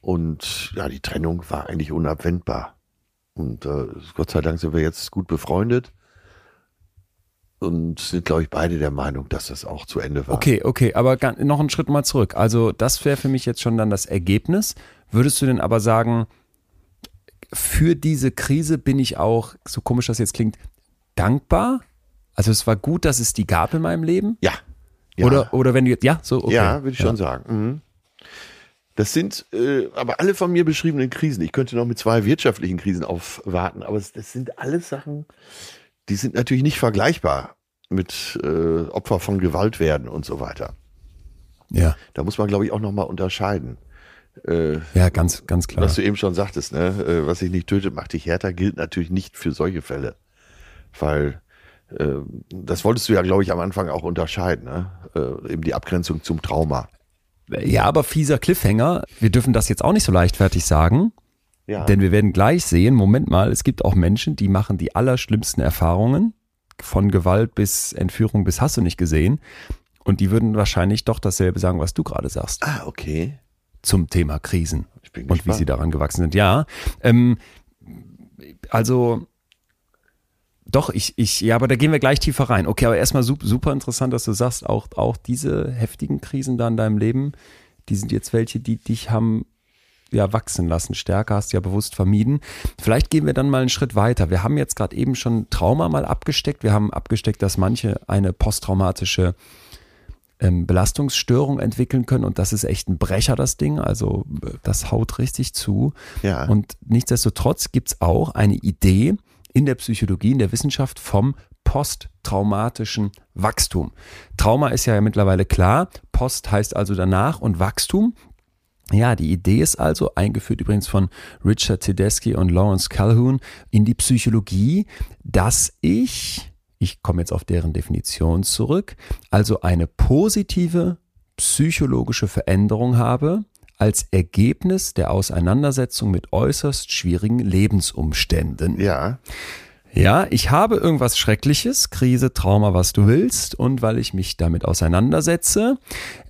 Und ja, die Trennung war eigentlich unabwendbar. Und äh, Gott sei Dank sind wir jetzt gut befreundet und sind, glaube ich, beide der Meinung, dass das auch zu Ende war. Okay, okay, aber noch einen Schritt mal zurück. Also das wäre für mich jetzt schon dann das Ergebnis. Würdest du denn aber sagen, für diese Krise bin ich auch, so komisch das jetzt klingt, dankbar? Also es war gut, dass es die gab in meinem Leben? Ja. ja. Oder, oder wenn du jetzt, ja, so, okay. Ja, würde ich schon sagen. Mhm. Das sind äh, aber alle von mir beschriebenen Krisen. Ich könnte noch mit zwei wirtschaftlichen Krisen aufwarten, aber das sind alles Sachen, die sind natürlich nicht vergleichbar mit äh, Opfer von Gewalt werden und so weiter. Ja, Da muss man, glaube ich, auch nochmal unterscheiden. Äh, ja, ganz, ganz klar. Was du eben schon sagtest, ne? äh, was dich nicht tötet, macht dich härter, gilt natürlich nicht für solche Fälle. Weil äh, das wolltest du ja, glaube ich, am Anfang auch unterscheiden, ne? äh, eben die Abgrenzung zum Trauma. Ja, aber fieser Cliffhanger. Wir dürfen das jetzt auch nicht so leichtfertig sagen, Ja. denn wir werden gleich sehen, Moment mal, es gibt auch Menschen, die machen die allerschlimmsten Erfahrungen, von Gewalt bis Entführung bis hast du nicht gesehen. Und die würden wahrscheinlich doch dasselbe sagen, was du gerade sagst, ah, okay. Zum Thema Krisen und wie sie daran gewachsen sind. Ja, ähm, also doch, ich, ich, ja, aber da gehen wir gleich tiefer rein. Okay, aber erstmal super, super interessant, dass du sagst, auch, auch diese heftigen Krisen da in deinem Leben, die sind jetzt welche, die dich haben ja wachsen lassen. Stärker hast du ja bewusst vermieden. Vielleicht gehen wir dann mal einen Schritt weiter. Wir haben jetzt gerade eben schon Trauma mal abgesteckt. Wir haben abgesteckt, dass manche eine posttraumatische ähm, Belastungsstörung entwickeln können und das ist echt ein Brecher, das Ding. Also das haut richtig zu. Ja. Und nichtsdestotrotz gibt es auch eine Idee in der Psychologie, in der Wissenschaft vom posttraumatischen Wachstum. Trauma ist ja mittlerweile klar. Post heißt also danach und Wachstum. Ja, die Idee ist also, eingeführt übrigens von Richard Tedeschi und Lawrence Calhoun, in die Psychologie, dass ich, ich komme jetzt auf deren Definition zurück, also eine positive psychologische Veränderung habe als Ergebnis der Auseinandersetzung mit äußerst schwierigen Lebensumständen. Ja. Ja, ich habe irgendwas Schreckliches, Krise, Trauma, was du willst, und weil ich mich damit auseinandersetze,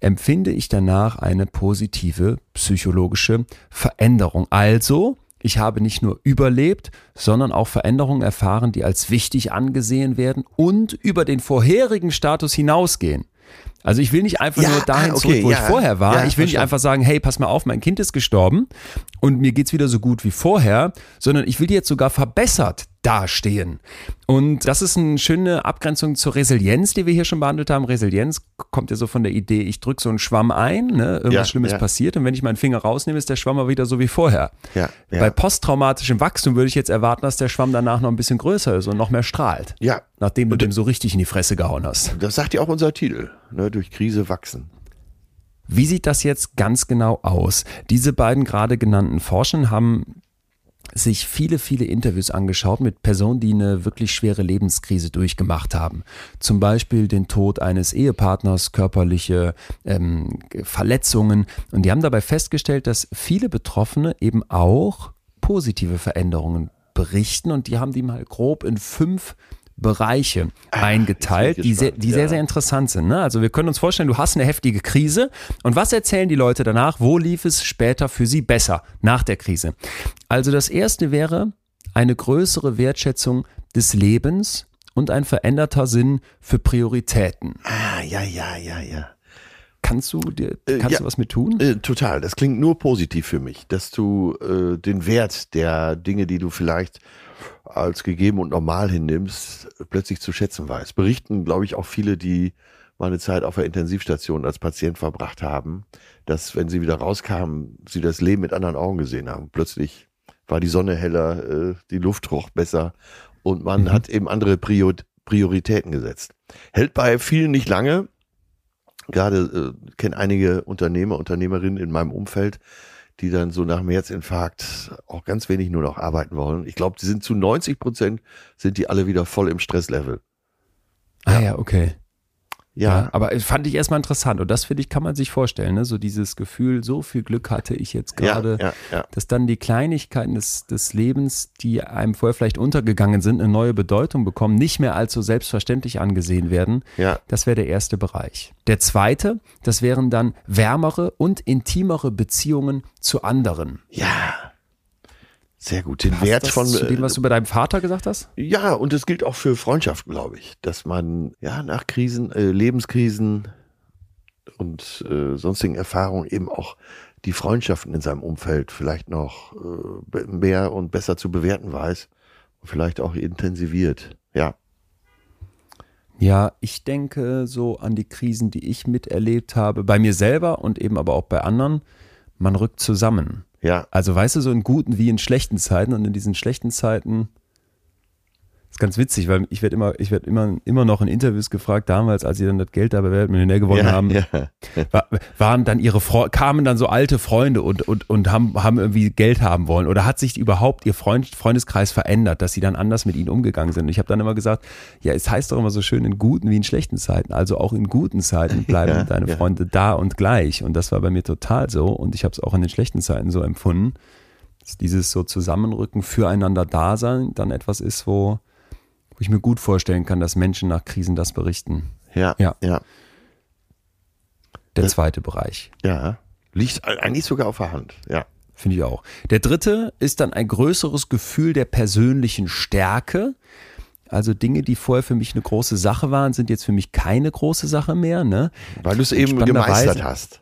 empfinde ich danach eine positive psychologische Veränderung. Also, ich habe nicht nur überlebt, sondern auch Veränderungen erfahren, die als wichtig angesehen werden und über den vorherigen Status hinausgehen. Also ich will nicht einfach Ja, nur dahin ah, okay, zurück, wo ja. ich vorher war. Ja, ich will nicht einfach sagen, hey, pass mal auf, mein Kind ist gestorben und mir geht's wieder so gut wie vorher, sondern ich will jetzt sogar verbessert dastehen. Und das ist eine schöne Abgrenzung zur Resilienz, die wir hier schon behandelt haben. Resilienz kommt ja so von der Idee, ich drücke so einen Schwamm ein, ne? irgendwas Ja, Schlimmes ja. passiert und wenn ich meinen Finger rausnehme, ist der Schwamm aber wieder so wie vorher. Ja. Bei posttraumatischem Wachstum würde ich jetzt erwarten, dass der Schwamm danach noch ein bisschen größer ist und noch mehr strahlt. Ja. Nachdem du dem so richtig in die Fresse gehauen hast. Das sagt ja auch unser Titel. Ne? Durch Krise wachsen. Wie sieht das jetzt ganz genau aus? Diese beiden gerade genannten Forschern haben sich viele, viele Interviews angeschaut mit Personen, die eine wirklich schwere Lebenskrise durchgemacht haben. Zum Beispiel den Tod eines Ehepartners, körperliche ähm, Verletzungen. Und die haben dabei festgestellt, dass viele Betroffene eben auch positive Veränderungen berichten. Und die haben die mal grob in fünf Bereiche eingeteilt, bin ich die, sehr, die sehr, ja. sehr interessant sind. Ne? Also wir können uns vorstellen, du hast eine heftige Krise und was erzählen die Leute danach? Wo lief es später für sie besser nach der Krise? Also das erste wäre eine größere Wertschätzung des Lebens und ein veränderter Sinn für Prioritäten. Ah, ja, ja, ja, ja. Kannst du dir, Äh, kannst ja. du was mit tun? Äh, total. Das klingt nur positiv für mich, dass du äh, den Wert der Dinge, die du vielleicht als gegeben und normal hinnimmst, plötzlich zu schätzen weißt. Berichten, glaube ich, auch viele, die mal eine Zeit auf der Intensivstation als Patient verbracht haben, dass wenn sie wieder rauskamen, sie das Leben mit anderen Augen gesehen haben. Plötzlich war die Sonne heller, äh, die Luft roch besser und man hat eben andere Prior Prioritäten gesetzt. Hält bei vielen nicht lange, gerade äh, kenne einige Unternehmer, Unternehmerinnen in meinem Umfeld, die dann so nach dem Herzinfarkt auch ganz wenig nur noch arbeiten wollen. Ich glaube, die sind zu 90 Prozent sind die alle wieder voll im Stresslevel. ah ja, okay. Ja, aber es fand ich erstmal interessant und das finde ich, kann man sich vorstellen, ne? so dieses Gefühl, so viel Glück hatte ich jetzt gerade, ja, ja. dass dann die Kleinigkeiten des, des Lebens, die einem vorher vielleicht untergegangen sind, eine neue Bedeutung bekommen, nicht mehr als so selbstverständlich angesehen werden. Ja. Das wäre der erste Bereich. Der zweite, das wären dann wärmere und intimere Beziehungen zu anderen. ja. Sehr gut. Den Passt Wert von zu dem, äh, was du bei deinem Vater gesagt hast? Ja, und es gilt auch für Freundschaften, glaube ich, dass man ja nach Krisen, äh, Lebenskrisen und äh, sonstigen Erfahrungen eben auch die Freundschaften in seinem Umfeld vielleicht noch äh, mehr und besser zu bewerten weiß und vielleicht auch intensiviert. Ja, Ja, ich denke so an die Krisen, die ich miterlebt habe, bei mir selber und eben aber auch bei anderen. Man rückt zusammen. Ja, Also weißt du, so in guten wie in schlechten Zeiten und in diesen schlechten Zeiten ist ganz witzig, weil ich werde immer, ich werde immer, immer noch in Interviews gefragt, damals, als sie dann das Geld da bei Weltmillionär gewonnen ja, haben, ja. wa- waren dann ihre Fre kamen dann so alte Freunde und, und, und haben, haben irgendwie Geld haben wollen oder hat sich überhaupt ihr Freund, Freundeskreis verändert, dass sie dann anders mit ihnen umgegangen sind. Und ich habe dann immer gesagt, ja, es heißt doch immer so schön in guten wie in schlechten Zeiten. Also auch in guten Zeiten [LAUGHS] bleiben Ja, deine. Freunde da und gleich. Und das war bei mir total so und ich habe es auch in den schlechten Zeiten so empfunden, dass dieses so Zusammenrücken, füreinander da sein, dann etwas ist, wo ich mir gut vorstellen kann, dass Menschen nach Krisen das berichten. ja, Ja. ja, Der Das- zweite Bereich. ja. Liegt eigentlich sogar auf der Hand. Ja, Finde ich auch. Der dritte ist dann ein größeres Gefühl der persönlichen Stärke. Also Dinge, die vorher für mich eine große Sache waren, sind jetzt für mich keine große Sache mehr. Ne? weil du es eben gemeistert hast.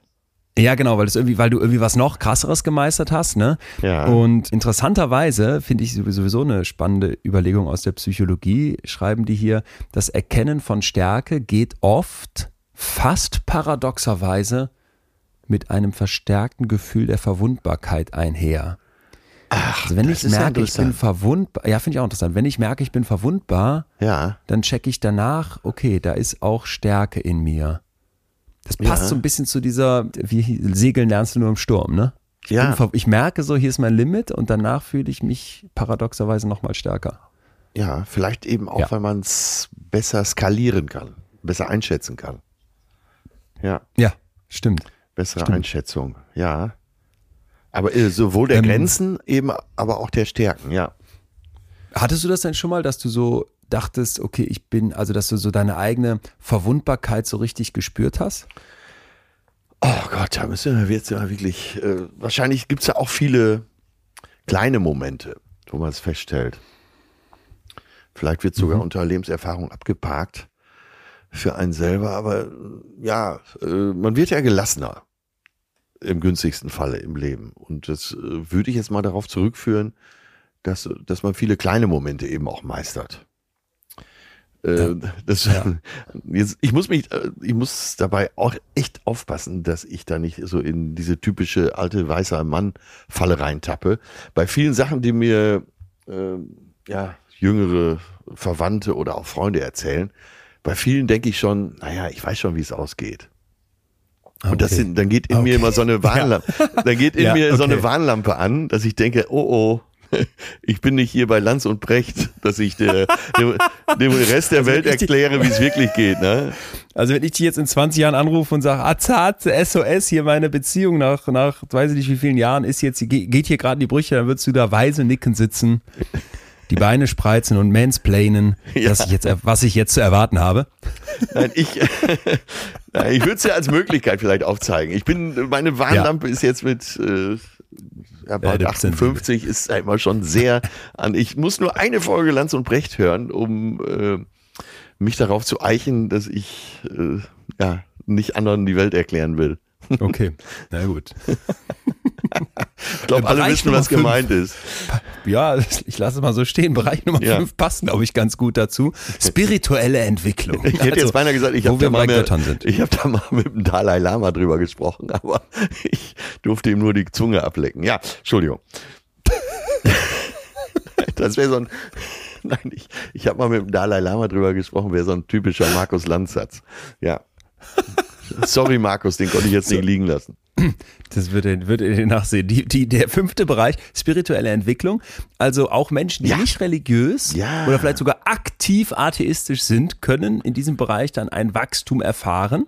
Ja, genau, weil, das irgendwie, weil du irgendwie was noch krasseres gemeistert hast. Ne? Ja. Und interessanterweise finde ich sowieso eine spannende Überlegung aus der Psychologie, schreiben die hier, das Erkennen von Stärke geht oft fast paradoxerweise mit einem verstärkten Gefühl der Verwundbarkeit einher. Ach, Also wenn ich merke, ich bin verwundbar, ja, finde ich auch interessant. Wenn ich merke, ich bin verwundbar, Ja, dann checke ich danach, okay, da ist auch Stärke in mir. Das passt Ja. so ein bisschen zu dieser, wie segeln lernst du nur im Sturm, ne? Ich, Ja. bin ich merke so, hier ist mein Limit und danach fühle ich mich paradoxerweise nochmal stärker. ja, vielleicht eben auch, Ja. weil man es besser skalieren kann, besser einschätzen kann. Ja, Ja, stimmt. bessere Stimmt. Einschätzung, ja. Aber äh, sowohl der Ähm, Grenzen, eben aber auch der Stärken, ja. Hattest du das denn schon mal, dass du so dachtest, okay, ich bin, also dass du so deine eigene Verwundbarkeit so richtig gespürt hast? Oh Gott, da müssen wir jetzt ja wirklich, äh, wahrscheinlich gibt es ja auch viele kleine Momente, wo man es feststellt. Vielleicht wird sogar unter Lebenserfahrung abgeparkt für einen selber, aber äh, ja, äh, man wird ja gelassener im günstigsten Falle im Leben. Und das äh, würde ich jetzt mal darauf zurückführen, dass, dass man viele kleine Momente eben auch meistert. Äh, das, [LAUGHS] jetzt, ich muss mich, äh, ich muss dabei auch echt aufpassen, dass ich da nicht so in diese typische alte weißer Mann Falle reintappe. Bei vielen Sachen, die mir äh, ja jüngere Verwandte oder auch Freunde erzählen, bei vielen denke ich schon, naja, ich weiß schon, wie es ausgeht. Und das Okay. sind, dann geht in mir Okay. immer so eine [LAUGHS] Warnlampe, dann geht in Ja, mir so eine okay. Warnlampe an, dass ich denke, oh oh, ich bin nicht hier bei Lanz und Brecht, dass ich der, dem, dem Rest der Also Welt erkläre, wie es wirklich geht. Ne? Also wenn ich dich jetzt in 20 Jahren anrufe und sage, Atze, SOS, hier meine Beziehung nach, nach weiß ich nicht wie vielen Jahren ist jetzt, ge- geht hier gerade in die Brüche, dann würdest du da weise nicken sitzen, die Beine spreizen und mansplainen, Ja. ich jetzt, was ich jetzt zu erwarten habe. Nein, ich, [LAUGHS] nein, ich würde es ja als Möglichkeit vielleicht aufzeigen. Ich bin, meine Warnlampe ist jetzt mit äh, ja, bald Ja, 58, ist einmal schon sehr [LAUGHS] an. Ich muss nur eine Folge Lanz und Brecht hören, um äh, mich darauf zu eichen, dass ich äh, ja nicht anderen die Welt erklären will. Okay, [LAUGHS] na gut. [LAUGHS] Ich glaube, alle Bereich wissen, Nummer was fünf. gemeint ist. Ja, [LAUGHS] ich lasse es mal so stehen. Bereich Nummer Ja. 5 passt, glaube ich, ganz gut dazu. Spirituelle Entwicklung. [LAUGHS] Ich hätte jetzt beinahe gesagt, ich habe da, mal ich hab da mal mit dem Dalai Lama drüber gesprochen, [LAUGHS] aber ich durfte ihm nur die Zunge ablecken. Ja, Entschuldigung. Das wäre so ein. Nein, ich, ich habe mal mit dem Dalai Lama drüber gesprochen, wäre so ein typischer Markus Landsatz. Ja. Sorry, Markus, den konnte ich jetzt nicht liegen lassen. Das wird ihr, wird ihr nachsehen. Die, die, der fünfte Bereich, spirituelle Entwicklung. Also auch Menschen, die Ja. nicht religiös Ja. oder vielleicht sogar aktiv atheistisch sind, können in diesem Bereich dann ein Wachstum erfahren.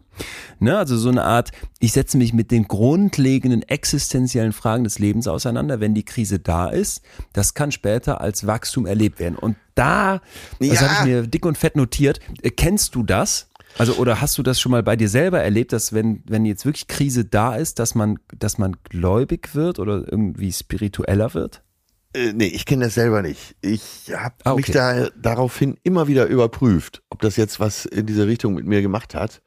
Ne? Also so eine Art, ich setze mich mit den grundlegenden existenziellen Fragen des Lebens auseinander, wenn die Krise da ist. Das kann später als Wachstum erlebt werden. Und da, das Ja. habe ich mir dick und fett notiert, äh, kennst du das? Also oder hast du das schon mal bei dir selber erlebt, dass wenn wenn jetzt wirklich Krise da ist, dass man dass man gläubig wird oder irgendwie spiritueller wird? Äh, nee, ich kenne das selber nicht. Ich habe Ah, mich okay. da daraufhin immer wieder überprüft, ob das jetzt was in diese Richtung mit mir gemacht hat.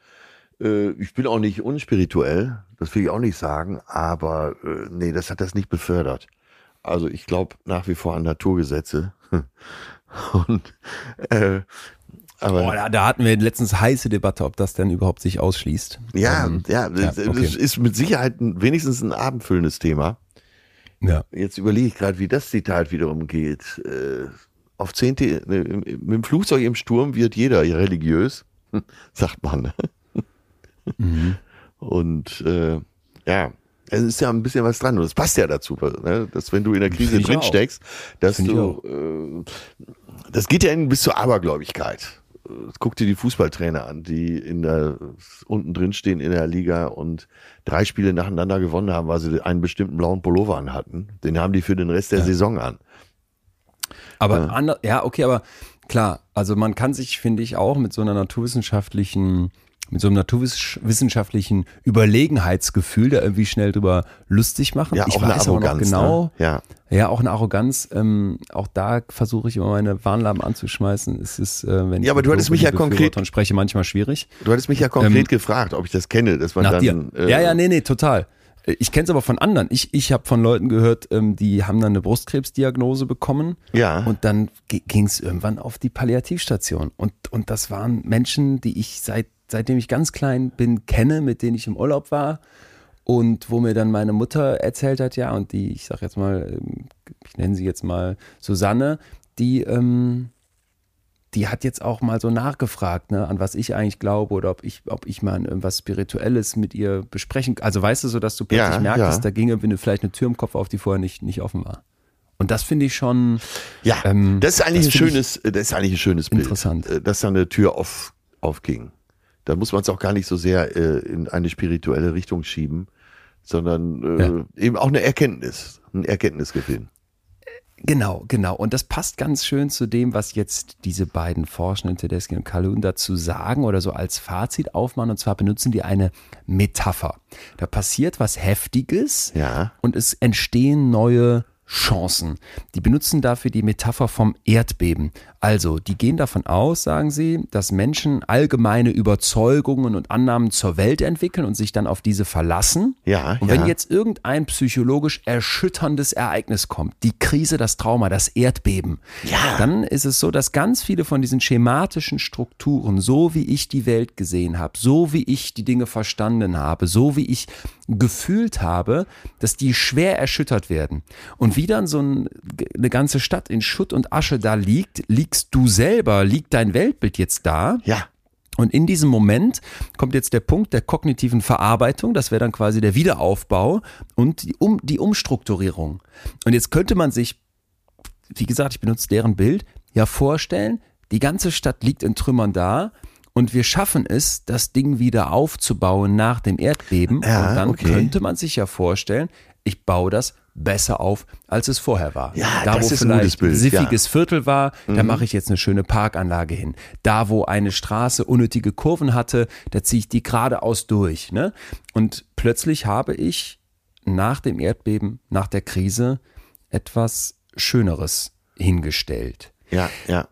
Äh, ich bin auch nicht unspirituell, das will ich auch nicht sagen, aber äh, nee, das hat das nicht befördert. Also ich glaube nach wie vor an Naturgesetze. [LAUGHS] Und äh, aber Boah, da, da hatten wir letztens heiße Debatte, ob das denn überhaupt sich ausschließt. ja, Ähm, ja, das, okay. das ist mit Sicherheit wenigstens ein abendfüllendes Thema. ja. Jetzt überlege ich gerade, wie das Zitat wiederum geht. Äh, auf zehnte, ne, im- im- mit dem Flugzeug im Sturm wird jeder religiös, [LAUGHS] sagt man. Mhm. Und äh, ja, es ist ja ein bisschen was dran. Und das passt ja dazu, ne? dass wenn du in der Krise drin steckst, dass du, äh, das geht ja in, bis zur Abergläubigkeit. Äh, Guck dir die Fußballtrainer an, die in der, unten drin stehen in der Liga und drei Spiele nacheinander gewonnen haben, weil sie einen bestimmten blauen Pullover anhatten. Den haben die für den Rest der Saison an. Aber Ja. ander, ja, okay, aber klar, also man kann sich, finde ich, auch mit so einer naturwissenschaftlichen, mit so einem naturwissenschaftlichen Überlegenheitsgefühl da irgendwie schnell drüber lustig machen. Ja, ich auch eine weiß aber noch Arroganz. genau, Ne? Ja. ja, auch eine Arroganz. Ähm, auch da versuche ich immer meine Warnlampen anzuschmeißen. Es ist, äh, wenn ich Ja, aber du hattest mich ja konkret- spreche, manchmal schwierig. Du hattest mich ja konkret gefragt, ob ich das kenne, dass man Ähm, Nach dann. dir. ja, ja, nee, nee, total. Ich kenne es aber von anderen. Ich, ich habe von Leuten gehört, ähm, die haben dann eine Brustkrebsdiagnose bekommen. Ja. Und dann ging es irgendwann auf die Palliativstation. Und, und das waren Menschen, die ich seit seitdem ich ganz klein bin, kenne, mit denen ich im Urlaub war. Und wo mir dann meine Mutter erzählt hat, ja, und die, ich sag jetzt mal, ähm, ich nenne sie jetzt mal Susanne, die, ähm, die hat jetzt auch mal so nachgefragt, ne, an was ich eigentlich glaube oder ob ich, ob ich mal irgendwas Spirituelles mit ihr besprechen Also weißt du, so dass du plötzlich Ja, merkst, ja. da ging irgendwie vielleicht eine Tür im Kopf auf, die vorher nicht, nicht offen war. Und das finde ich schon. Ja, Ähm, das ist eigentlich das ein schönes, das ist eigentlich ein schönes Bild, Interessant. äh, dass da eine Tür auf, aufging. Da muss man es auch gar nicht so sehr äh, in eine spirituelle Richtung schieben, sondern äh, eben auch eine Erkenntnis, ein Erkenntnisgewinn. Genau, genau. Und das passt ganz schön zu dem, was jetzt diese beiden Forschenden, Tedeschi und Kalun, dazu sagen oder so als Fazit aufmachen. Und zwar benutzen die eine Metapher. Da passiert was Heftiges Ja. und es entstehen neue Chancen. Die benutzen dafür die Metapher vom Erdbeben. Also, die gehen davon aus, sagen sie, dass Menschen allgemeine Überzeugungen und Annahmen zur Welt entwickeln und sich dann auf diese verlassen. Ja, Und wenn ja. jetzt irgendein psychologisch erschütterndes Ereignis kommt, die Krise, das Trauma, das Erdbeben, Ja. dann ist es so, dass ganz viele von diesen schematischen Strukturen, so wie ich die Welt gesehen habe, so wie ich die Dinge verstanden habe, so wie ich gefühlt habe, dass die schwer erschüttert werden. Und wie dann so ein, eine ganze Stadt in Schutt und Asche da liegt, liegst du selber, liegt dein Weltbild jetzt da. Ja. Und in diesem Moment kommt jetzt der Punkt der kognitiven Verarbeitung, das wäre dann quasi der Wiederaufbau und die, um, die Umstrukturierung. Und jetzt könnte man sich, wie gesagt, ich benutze deren Bild, ja vorstellen, die ganze Stadt liegt in Trümmern da und wir schaffen es, das Ding wieder aufzubauen nach dem Erdbeben. Ja, und dann okay. könnte man sich ja vorstellen, ich baue das besser auf, als es vorher war. Ja, da, das wo ist ein gutes vielleicht Bild, ein ja. siffiges Viertel war, da mache ich jetzt eine schöne Parkanlage hin. Da, wo eine Straße unnötige Kurven hatte, da ziehe ich die geradeaus durch. Ne? Und plötzlich habe ich nach dem Erdbeben, nach der Krise, etwas Schöneres hingestellt. Ja, ja.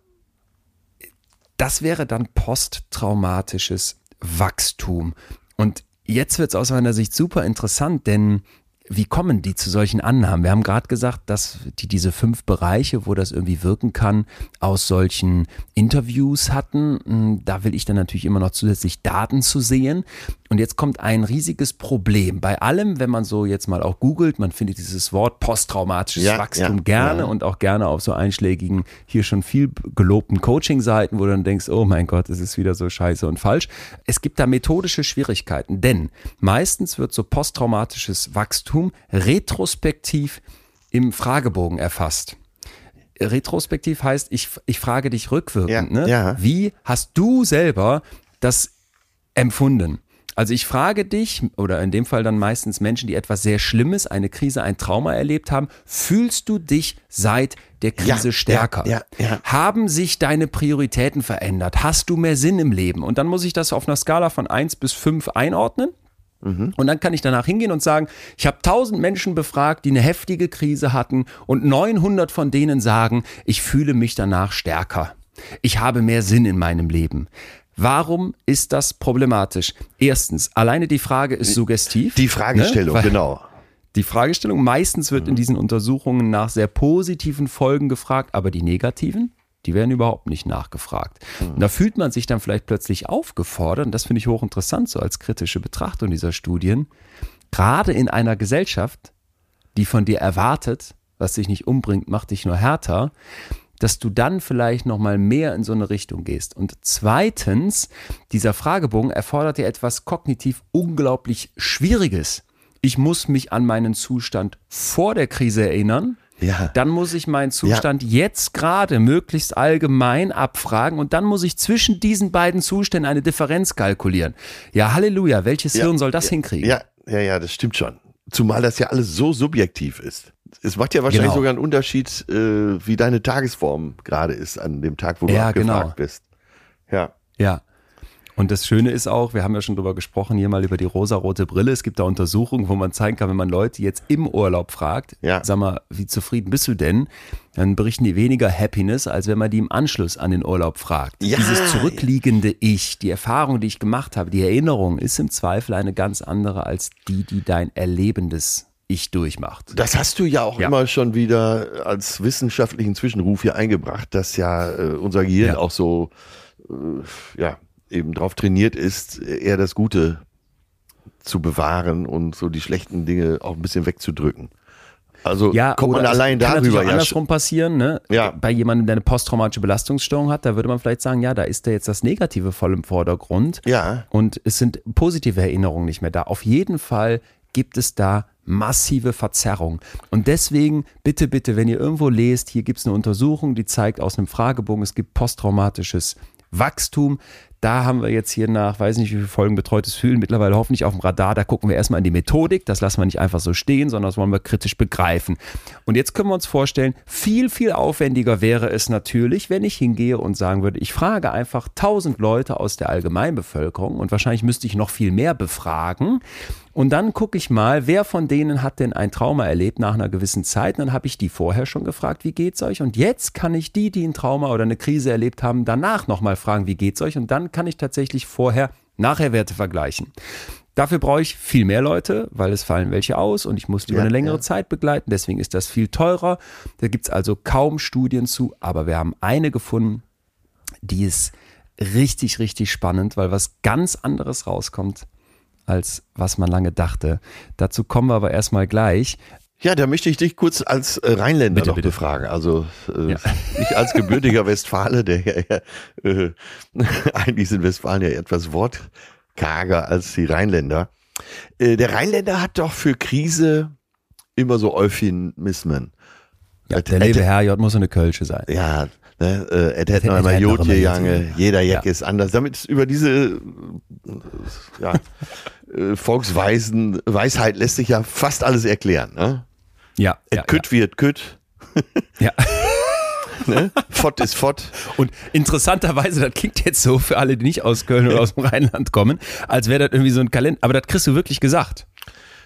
Das wäre dann posttraumatisches Wachstum. Und jetzt wird es aus meiner Sicht super interessant, denn wie kommen die zu solchen Annahmen? Wir haben gerade gesagt, dass die diese fünf Bereiche, wo das irgendwie wirken kann, aus solchen Interviews hatten. Hm, Da will ich dann natürlich immer noch zusätzlich Daten zu sehen. Und jetzt kommt ein riesiges Problem. Bei allem, wenn man so jetzt mal auch googelt, man findet dieses Wort posttraumatisches Ja, Wachstum ja, gerne ja. und auch gerne auf so einschlägigen, hier schon viel gelobten Coaching-Seiten, wo du dann denkst, oh mein Gott, es ist wieder so scheiße und falsch. Es gibt da methodische Schwierigkeiten, denn meistens wird so posttraumatisches Wachstum retrospektiv im Fragebogen erfasst. Retrospektiv heißt, ich, ich frage dich rückwirkend, Ja, ne? ja. wie hast du selber das empfunden? Also ich frage dich, oder in dem Fall dann meistens Menschen, die etwas sehr Schlimmes, eine Krise, ein Trauma erlebt haben, fühlst du dich seit der Krise Ja, stärker? ja, ja. Haben sich deine Prioritäten verändert? Hast du mehr Sinn im Leben? Und dann muss ich das auf einer Skala von 1 bis 5 einordnen. Und dann kann ich danach hingehen und sagen, ich habe 1000 Menschen befragt, die eine heftige Krise hatten und 900 von denen sagen, ich fühle mich danach stärker. Ich habe mehr Sinn in meinem Leben. Warum ist das problematisch? Erstens, alleine die Frage ist suggestiv. Die Fragestellung, ne? Genau. Die Fragestellung, meistens wird in diesen Untersuchungen nach sehr positiven Folgen gefragt, aber die negativen, die werden überhaupt nicht nachgefragt. Und da fühlt man sich dann vielleicht plötzlich aufgefordert, und das finde ich hochinteressant, so als kritische Betrachtung dieser Studien, gerade in einer Gesellschaft, die von dir erwartet, was dich nicht umbringt, macht dich nur härter, dass du dann vielleicht noch mal mehr in so eine Richtung gehst. Und zweitens, dieser Fragebogen erfordert dir etwas kognitiv unglaublich Schwieriges. Ich muss mich an meinen Zustand vor der Krise erinnern. Ja. Dann muss ich meinen Zustand jetzt gerade möglichst allgemein abfragen und dann muss ich zwischen diesen beiden Zuständen eine Differenz kalkulieren. Ja, Halleluja, welches Ja, Hirn soll das ja, hinkriegen? Ja, ja, ja, das stimmt schon. Zumal das ja alles so subjektiv ist. Es macht ja wahrscheinlich Genau. sogar einen Unterschied, äh, wie deine Tagesform gerade ist an dem Tag, wo du Ja, abgefragt genau. bist. Ja. Ja. Und das Schöne ist auch, wir haben ja schon drüber gesprochen, hier mal über die rosarote Brille. Es gibt da Untersuchungen, wo man zeigen kann, wenn man Leute jetzt im Urlaub fragt, Ja. sag mal, wie zufrieden bist du denn? Dann berichten die weniger Happiness, als wenn man die im Anschluss an den Urlaub fragt. Ja. Dieses zurückliegende Ich, die Erfahrung, die ich gemacht habe, die Erinnerung ist im Zweifel eine ganz andere als die, die dein erlebendes Ich durchmacht. Das hast du ja auch Ja. immer schon wieder als wissenschaftlichen Zwischenruf hier eingebracht, dass ja äh, unser Gehirn Ja. auch so äh, ja, eben darauf trainiert ist, eher das Gute zu bewahren und so die schlechten Dinge auch ein bisschen wegzudrücken. Also Ja, kommt man allein kann natürlich darüber auch ja andersrum passieren, ne? Ja. Bei jemandem, der eine posttraumatische Belastungsstörung hat, da würde man vielleicht sagen, ja, da ist da jetzt das Negative voll im Vordergrund. Ja. Und es sind positive Erinnerungen nicht mehr da. Auf jeden Fall gibt es da massive Verzerrung. Und deswegen, bitte, bitte, wenn ihr irgendwo lest, hier gibt es eine Untersuchung, die zeigt aus einem Fragebogen, es gibt posttraumatisches Wachstum. Da haben wir jetzt hier nach, weiß nicht wie viele Folgen betreutes Fühlen mittlerweile hoffentlich auf dem Radar. Da gucken wir erstmal in die Methodik. Das lassen wir nicht einfach so stehen, sondern das wollen wir kritisch begreifen. Und jetzt können wir uns vorstellen, viel, viel aufwendiger wäre es natürlich, wenn ich hingehe und sagen würde, ich frage einfach tausend Leute aus der Allgemeinbevölkerung und wahrscheinlich müsste ich noch viel mehr befragen. Und dann gucke ich mal, wer von denen hat denn ein Trauma erlebt nach einer gewissen Zeit. Und dann habe ich die vorher schon gefragt, wie geht's euch? Und jetzt kann ich die, die ein Trauma oder eine Krise erlebt haben, danach nochmal fragen, wie geht's euch? Und dann kann ich tatsächlich vorher, nachher Werte vergleichen. Dafür brauche ich viel mehr Leute, weil es fallen welche aus und ich muss die über Ja, eine längere ja. Zeit begleiten. Deswegen ist das viel teurer. Da gibt es also kaum Studien zu, aber wir haben eine gefunden, die ist richtig, richtig spannend, weil was ganz anderes rauskommt, als was man lange dachte. Dazu kommen wir aber erstmal gleich. Ja, da möchte ich dich kurz als äh, Rheinländer Bitte, noch bitte. befragen. Also äh, Ja. [LAUGHS] ich als gebürtiger Westfale, der ja, äh, [LAUGHS] eigentlich sind Westfalen ja etwas wortkarger als die Rheinländer. Äh, der Rheinländer hat doch für Krise immer so Euphemismen. Ja, Et- der et- liebe Herrgott muss eine Kölsche sein. Ja, ne, äh, et hätt noch Et einmal hätt noch Jod einmal Jange, jeder Jack Ja. ist anders. Damit über diese ja, [LAUGHS] äh, Volksweisen, Weisheit lässt sich ja fast alles erklären. Ne? Ja, Et ja, kütt wird kütt, ja. [LAUGHS] ne? Fott ist Fott. Und interessanterweise, das klingt jetzt so für alle, die nicht aus Köln oder aus dem Rheinland kommen, als wäre das irgendwie so ein Kalender. Aber das kriegst du wirklich gesagt.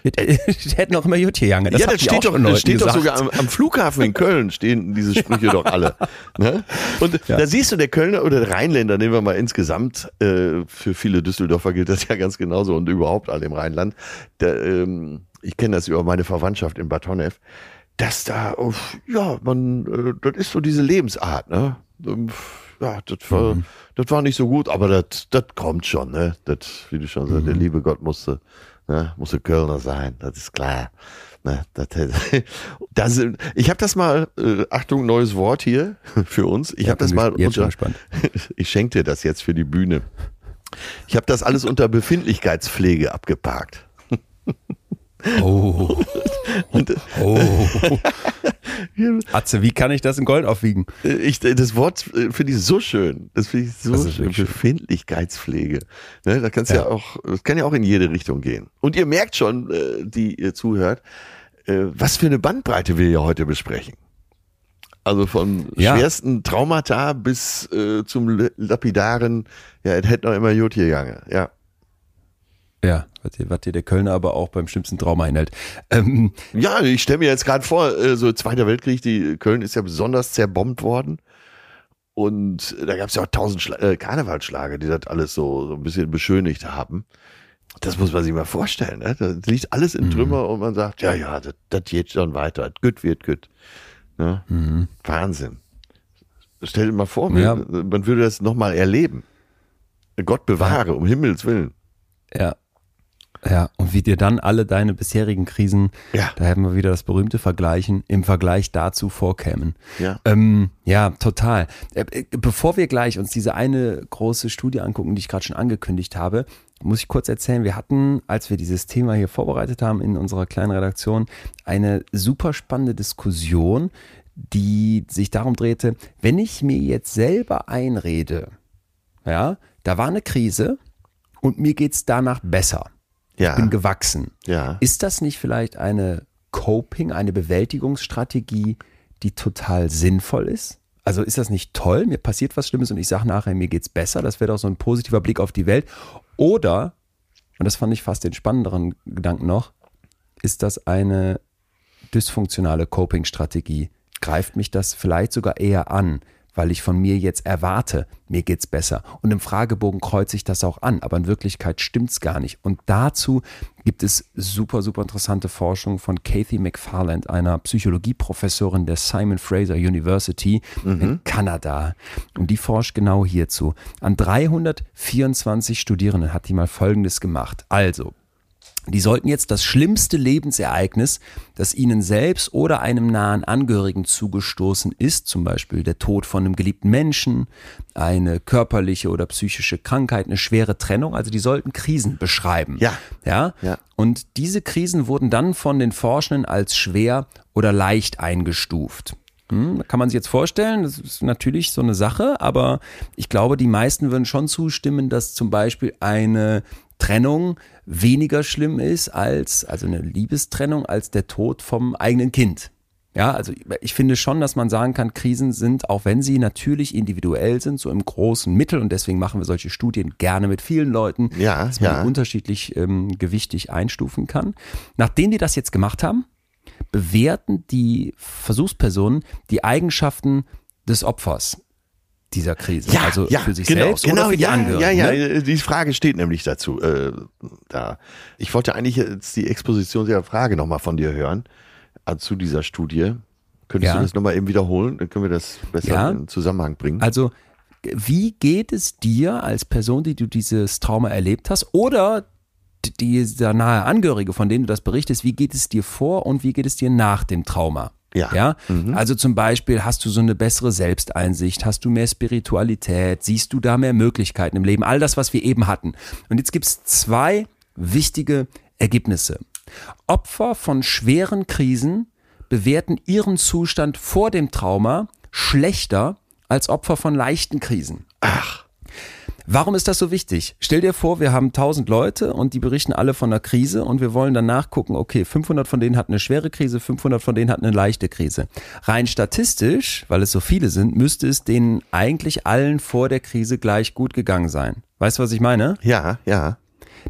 Die hätten auch immer Jutje Jange. Das ja, das steht auch doch, das steht doch sogar am, am Flughafen in Köln stehen diese Sprüche doch alle. Ne? Und da siehst du, der Kölner oder der Rheinländer, nehmen wir mal insgesamt, äh, für viele Düsseldorfer gilt das ja ganz genauso und überhaupt alle im Rheinland. Der, ähm, ich kenne das über meine Verwandtschaft in Bad Honnef, dass da, ja, man, äh, das ist so diese Lebensart, ne? Ähm, Ja, das war, Mhm. das war nicht so gut, aber das, das kommt schon, ne? Das, wie du schon sagst, Mhm. der liebe Gott musste, ne, musste Kölner sein, das ist klar. Ne, das, [LAUGHS] das, ich habe das mal, äh, Achtung, neues Wort hier [LAUGHS] für uns. Ich Ja, habe das mal unter, [LAUGHS] ich schenke dir das jetzt für die Bühne. Ich habe das alles unter Befindlichkeitspflege abgeparkt. Oh, Und, oh. [LAUGHS] Atze, wie kann ich das in Gold aufwiegen? ich, das Wort finde ich so schön. Das finde ich so schön. Befindlichkeitspflege. Ne, da kannst ja. Ja. auch, das kann ja auch in jede Richtung gehen. Und ihr merkt schon, äh, die ihr zuhört, äh, was für eine Bandbreite wir ja heute besprechen. Also von Ja. schwersten Traumata bis äh, zum lapidaren, ja, es hätte noch immer Jod gegangen. Ja. Ja, was dir, was dir der Kölner aber auch beim schlimmsten Trauma einhält. Ähm, Ja, ich stelle mir jetzt gerade vor, äh, so Zweiter Weltkrieg, die Köln ist ja besonders zerbombt worden. Und da gab es ja auch tausend Schla äh, Karnevalsschlager, die das alles so, so ein bisschen beschönigt haben. Das muss man sich mal vorstellen. Ne? Da liegt alles in Mhm. Trümmer und man sagt, ja, ja, das, das geht schon weiter. Gut wird gut. Ne? mhm. Wahnsinn. Stell dir mal vor, Ja. man, man würde das nochmal erleben. Gott bewahre, um Himmels Willen. Ja. Ja, und wie dir dann alle deine bisherigen Krisen, Ja. da haben wir wieder das berühmte Vergleichen, im Vergleich dazu vorkämen. Ja. Ähm, ja, total. Äh, äh, Bevor wir gleich uns diese eine große Studie angucken, die ich gerade schon angekündigt habe, muss ich kurz erzählen, wir hatten, als wir dieses Thema hier vorbereitet haben in unserer kleinen Redaktion, eine super spannende Diskussion, die sich darum drehte, wenn ich mir jetzt selber einrede, ja, da war eine Krise und mir geht's danach besser. Ja. Ich bin gewachsen. Ja. Ist das nicht vielleicht eine Coping, eine Bewältigungsstrategie, die total sinnvoll ist? Also ist das nicht toll? Mir passiert was Schlimmes und ich sage nachher, mir geht's besser. Das wäre doch so ein positiver Blick auf die Welt. Oder, und das fand ich fast den spannenderen Gedanken noch, ist das eine dysfunktionale Coping-Strategie? Greift mich das vielleicht sogar eher an? Weil ich von mir jetzt erwarte, mir geht's besser. Und im Fragebogen kreuze ich das auch an, aber in Wirklichkeit stimmt's gar nicht. Und dazu gibt es super, super interessante Forschung von Kathy McFarland, einer Psychologieprofessorin der Simon Fraser University mhm. in Kanada. Und die forscht genau hierzu. An 324 Studierenden hat die mal Folgendes gemacht. Also, die sollten jetzt das schlimmste Lebensereignis, das ihnen selbst oder einem nahen Angehörigen zugestoßen ist, zum Beispiel der Tod von einem geliebten Menschen, eine körperliche oder psychische Krankheit, eine schwere Trennung, also die sollten Krisen beschreiben. Ja. Ja. ja. Und diese Krisen wurden dann von den Forschenden als schwer oder leicht eingestuft. Hm, kann man sich jetzt vorstellen, das ist natürlich so eine Sache, aber ich glaube, die meisten würden schon zustimmen, dass zum Beispiel eine Trennung weniger schlimm ist als, also eine Liebestrennung, als der Tod vom eigenen Kind. Ja, also ich finde schon, dass man sagen kann, Krisen sind, auch wenn sie natürlich individuell sind, so im großen Mittel und deswegen machen wir solche Studien gerne mit vielen Leuten, ja, dass man ja. unterschiedlich ähm, gewichtig einstufen kann. Nachdem die das jetzt gemacht haben, bewerten die Versuchspersonen die Eigenschaften des Opfers dieser Krise. Ja, also ja, für sich genau, selbst genau, oder für die ja, Angehörigen. Ja, ja, ne? die Frage steht nämlich dazu. Äh, da. Ich wollte eigentlich jetzt die Exposition der Frage nochmal von dir hören äh, zu dieser Studie. Könntest Ja. du das nochmal eben wiederholen? Dann können wir das besser Ja. in Zusammenhang bringen. Also, wie geht es dir als Person, die du dieses Trauma erlebt hast, oder dieser nahe Angehörige, von dem du das berichtest, wie geht es dir vor und wie geht es dir nach dem Trauma? Ja. Ja, also zum Beispiel hast du so eine bessere Selbsteinsicht, hast du mehr Spiritualität, siehst du da mehr Möglichkeiten im Leben, all das, was wir eben hatten. Und jetzt gibt es zwei wichtige Ergebnisse. Opfer von schweren Krisen bewerten ihren Zustand vor dem Trauma schlechter als Opfer von leichten Krisen. Ach, Warum ist das so wichtig? Stell dir vor, wir haben 1000 Leute und die berichten alle von einer Krise und wir wollen danach gucken, okay, 500 von denen hatten eine schwere Krise, 500 von denen hatten eine leichte Krise. Rein statistisch, weil es so viele sind, müsste es denen eigentlich allen vor der Krise gleich gut gegangen sein. Weißt du, was ich meine? ja, ja.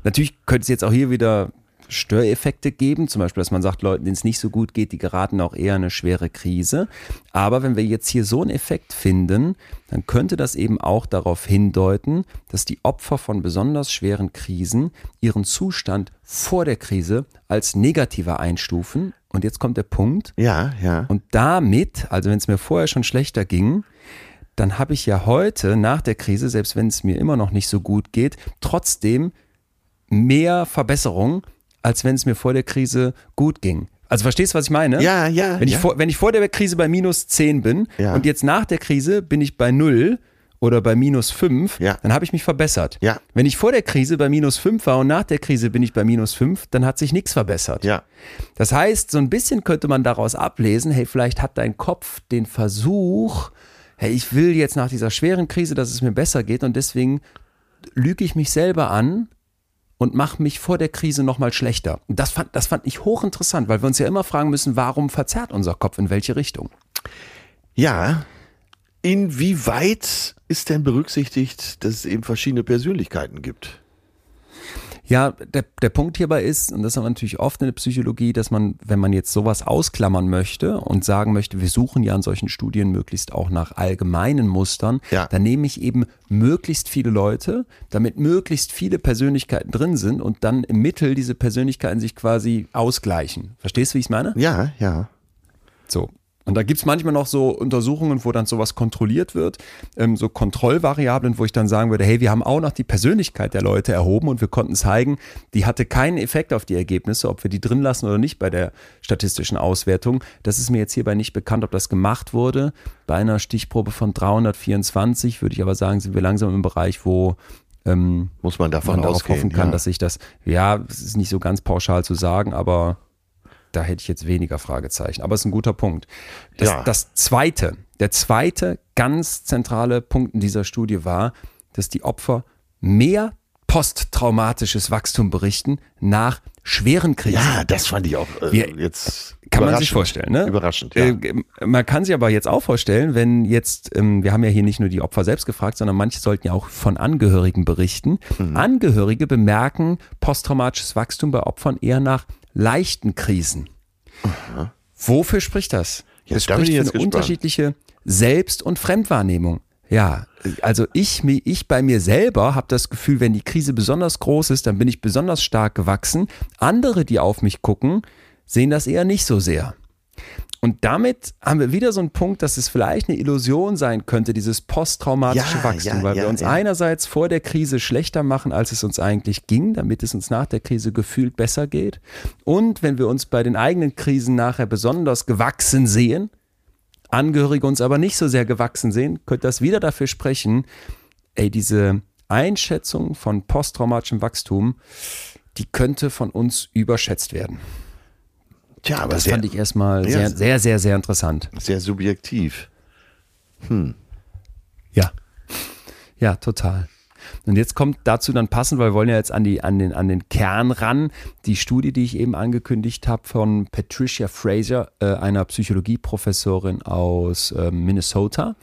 Natürlich könnte es jetzt auch hier wieder Störeffekte geben, zum Beispiel, dass man sagt, Leuten, denen es nicht so gut geht, die geraten auch eher in eine schwere Krise. Aber wenn wir jetzt hier so einen Effekt finden, dann könnte das eben auch darauf hindeuten, dass die Opfer von besonders schweren Krisen ihren Zustand vor der Krise als negativer einstufen. Und jetzt kommt der Punkt, Ja, ja. und damit, also wenn es mir vorher schon schlechter ging, dann habe ich ja heute nach der Krise, selbst wenn es mir immer noch nicht so gut geht, trotzdem mehr Verbesserung, als wenn es mir vor der Krise gut ging. Also verstehst du, was ich meine? Ja, ja. Wenn, ja. ich, vor, wenn ich vor der Krise bei minus 10 bin Ja. und jetzt nach der Krise bin ich bei 0 oder bei minus 5, Ja. dann habe ich mich verbessert. Ja. Wenn ich vor der Krise bei minus 5 war und nach der Krise bin ich bei minus 5, dann hat sich nichts verbessert. ja. Das heißt, so ein bisschen könnte man daraus ablesen, hey, vielleicht hat dein Kopf den Versuch, hey, ich will jetzt nach dieser schweren Krise, dass es mir besser geht und deswegen lüge ich mich selber an und mache mich vor der Krise nochmal schlechter. Das fand, das fand ich hochinteressant, weil wir uns ja immer fragen müssen, warum verzerrt unser Kopf in welche Richtung? Ja. Inwieweit ist denn berücksichtigt, dass es eben verschiedene Persönlichkeiten gibt? Ja, der, der Punkt hierbei ist, und das haben wir natürlich oft in der Psychologie, dass man, wenn man jetzt sowas ausklammern möchte und sagen möchte, wir suchen ja an solchen Studien möglichst auch nach allgemeinen Mustern, Ja. dann nehme ich eben möglichst viele Leute, damit möglichst viele Persönlichkeiten drin sind und dann im Mittel diese Persönlichkeiten sich quasi ausgleichen. Verstehst du, wie ich es meine? Ja, ja. So. Und da gibt's manchmal noch so Untersuchungen, wo dann sowas kontrolliert wird, ähm, so Kontrollvariablen, wo ich dann sagen würde, hey, wir haben auch noch die Persönlichkeit der Leute erhoben und wir konnten zeigen, die hatte keinen Effekt auf die Ergebnisse, ob wir die drin lassen oder nicht bei der statistischen Auswertung. Das ist mir jetzt hierbei nicht bekannt, ob das gemacht wurde. Bei einer Stichprobe von 324 würde ich aber sagen, sind wir langsam im Bereich, wo ähm, Muss man davon man darauf ausgehen. hoffen kann, ja. dass sich das, ja, es ist nicht so ganz pauschal zu sagen, aber da hätte ich jetzt weniger Fragezeichen. Aber es ist ein guter Punkt. Das, Ja. das zweite, der zweite ganz zentrale Punkt in dieser Studie war, dass die Opfer mehr posttraumatisches Wachstum berichten nach schweren Krisen. ja, das fand ich auch äh, Wir- jetzt Kann man sich überraschend. vorstellen, ne? Überraschend, ja. Äh, man kann sich aber jetzt auch vorstellen, wenn jetzt, ähm, wir haben ja hier nicht nur die Opfer selbst gefragt, sondern manche sollten ja auch von Angehörigen berichten. Mhm. Angehörige bemerken posttraumatisches Wachstum bei Opfern eher nach leichten Krisen. Wofür spricht das? Ja, das spricht ich für eine gespannt. unterschiedliche Selbst- und Fremdwahrnehmung. Ja, also ich, ich bei mir selber habe das Gefühl, wenn die Krise besonders groß ist, dann bin ich besonders stark gewachsen. Andere, die auf mich gucken, sehen das eher nicht so sehr. Und damit haben wir wieder so einen Punkt, dass es vielleicht eine Illusion sein könnte, dieses posttraumatische Ja, Wachstum, ja, weil ja, wir uns einerseits vor der Krise schlechter machen, als es uns eigentlich ging, damit es uns nach der Krise gefühlt besser geht. Und wenn wir uns bei den eigenen Krisen nachher besonders gewachsen sehen, Angehörige uns aber nicht so sehr gewachsen sehen, könnte das wieder dafür sprechen, ey, diese Einschätzung von posttraumatischem Wachstum, die könnte von uns überschätzt werden. Tja, aber Das sehr, fand ich erstmal Ja. sehr, sehr, sehr, sehr interessant. sehr subjektiv. Ja. Ja, total. Und jetzt kommt dazu dann passend, weil wir wollen ja jetzt an, die, an, den, an den Kern ran, die Studie, die ich eben angekündigt habe von Patricia Fraser, äh, einer Psychologieprofessorin aus äh, Minnesota.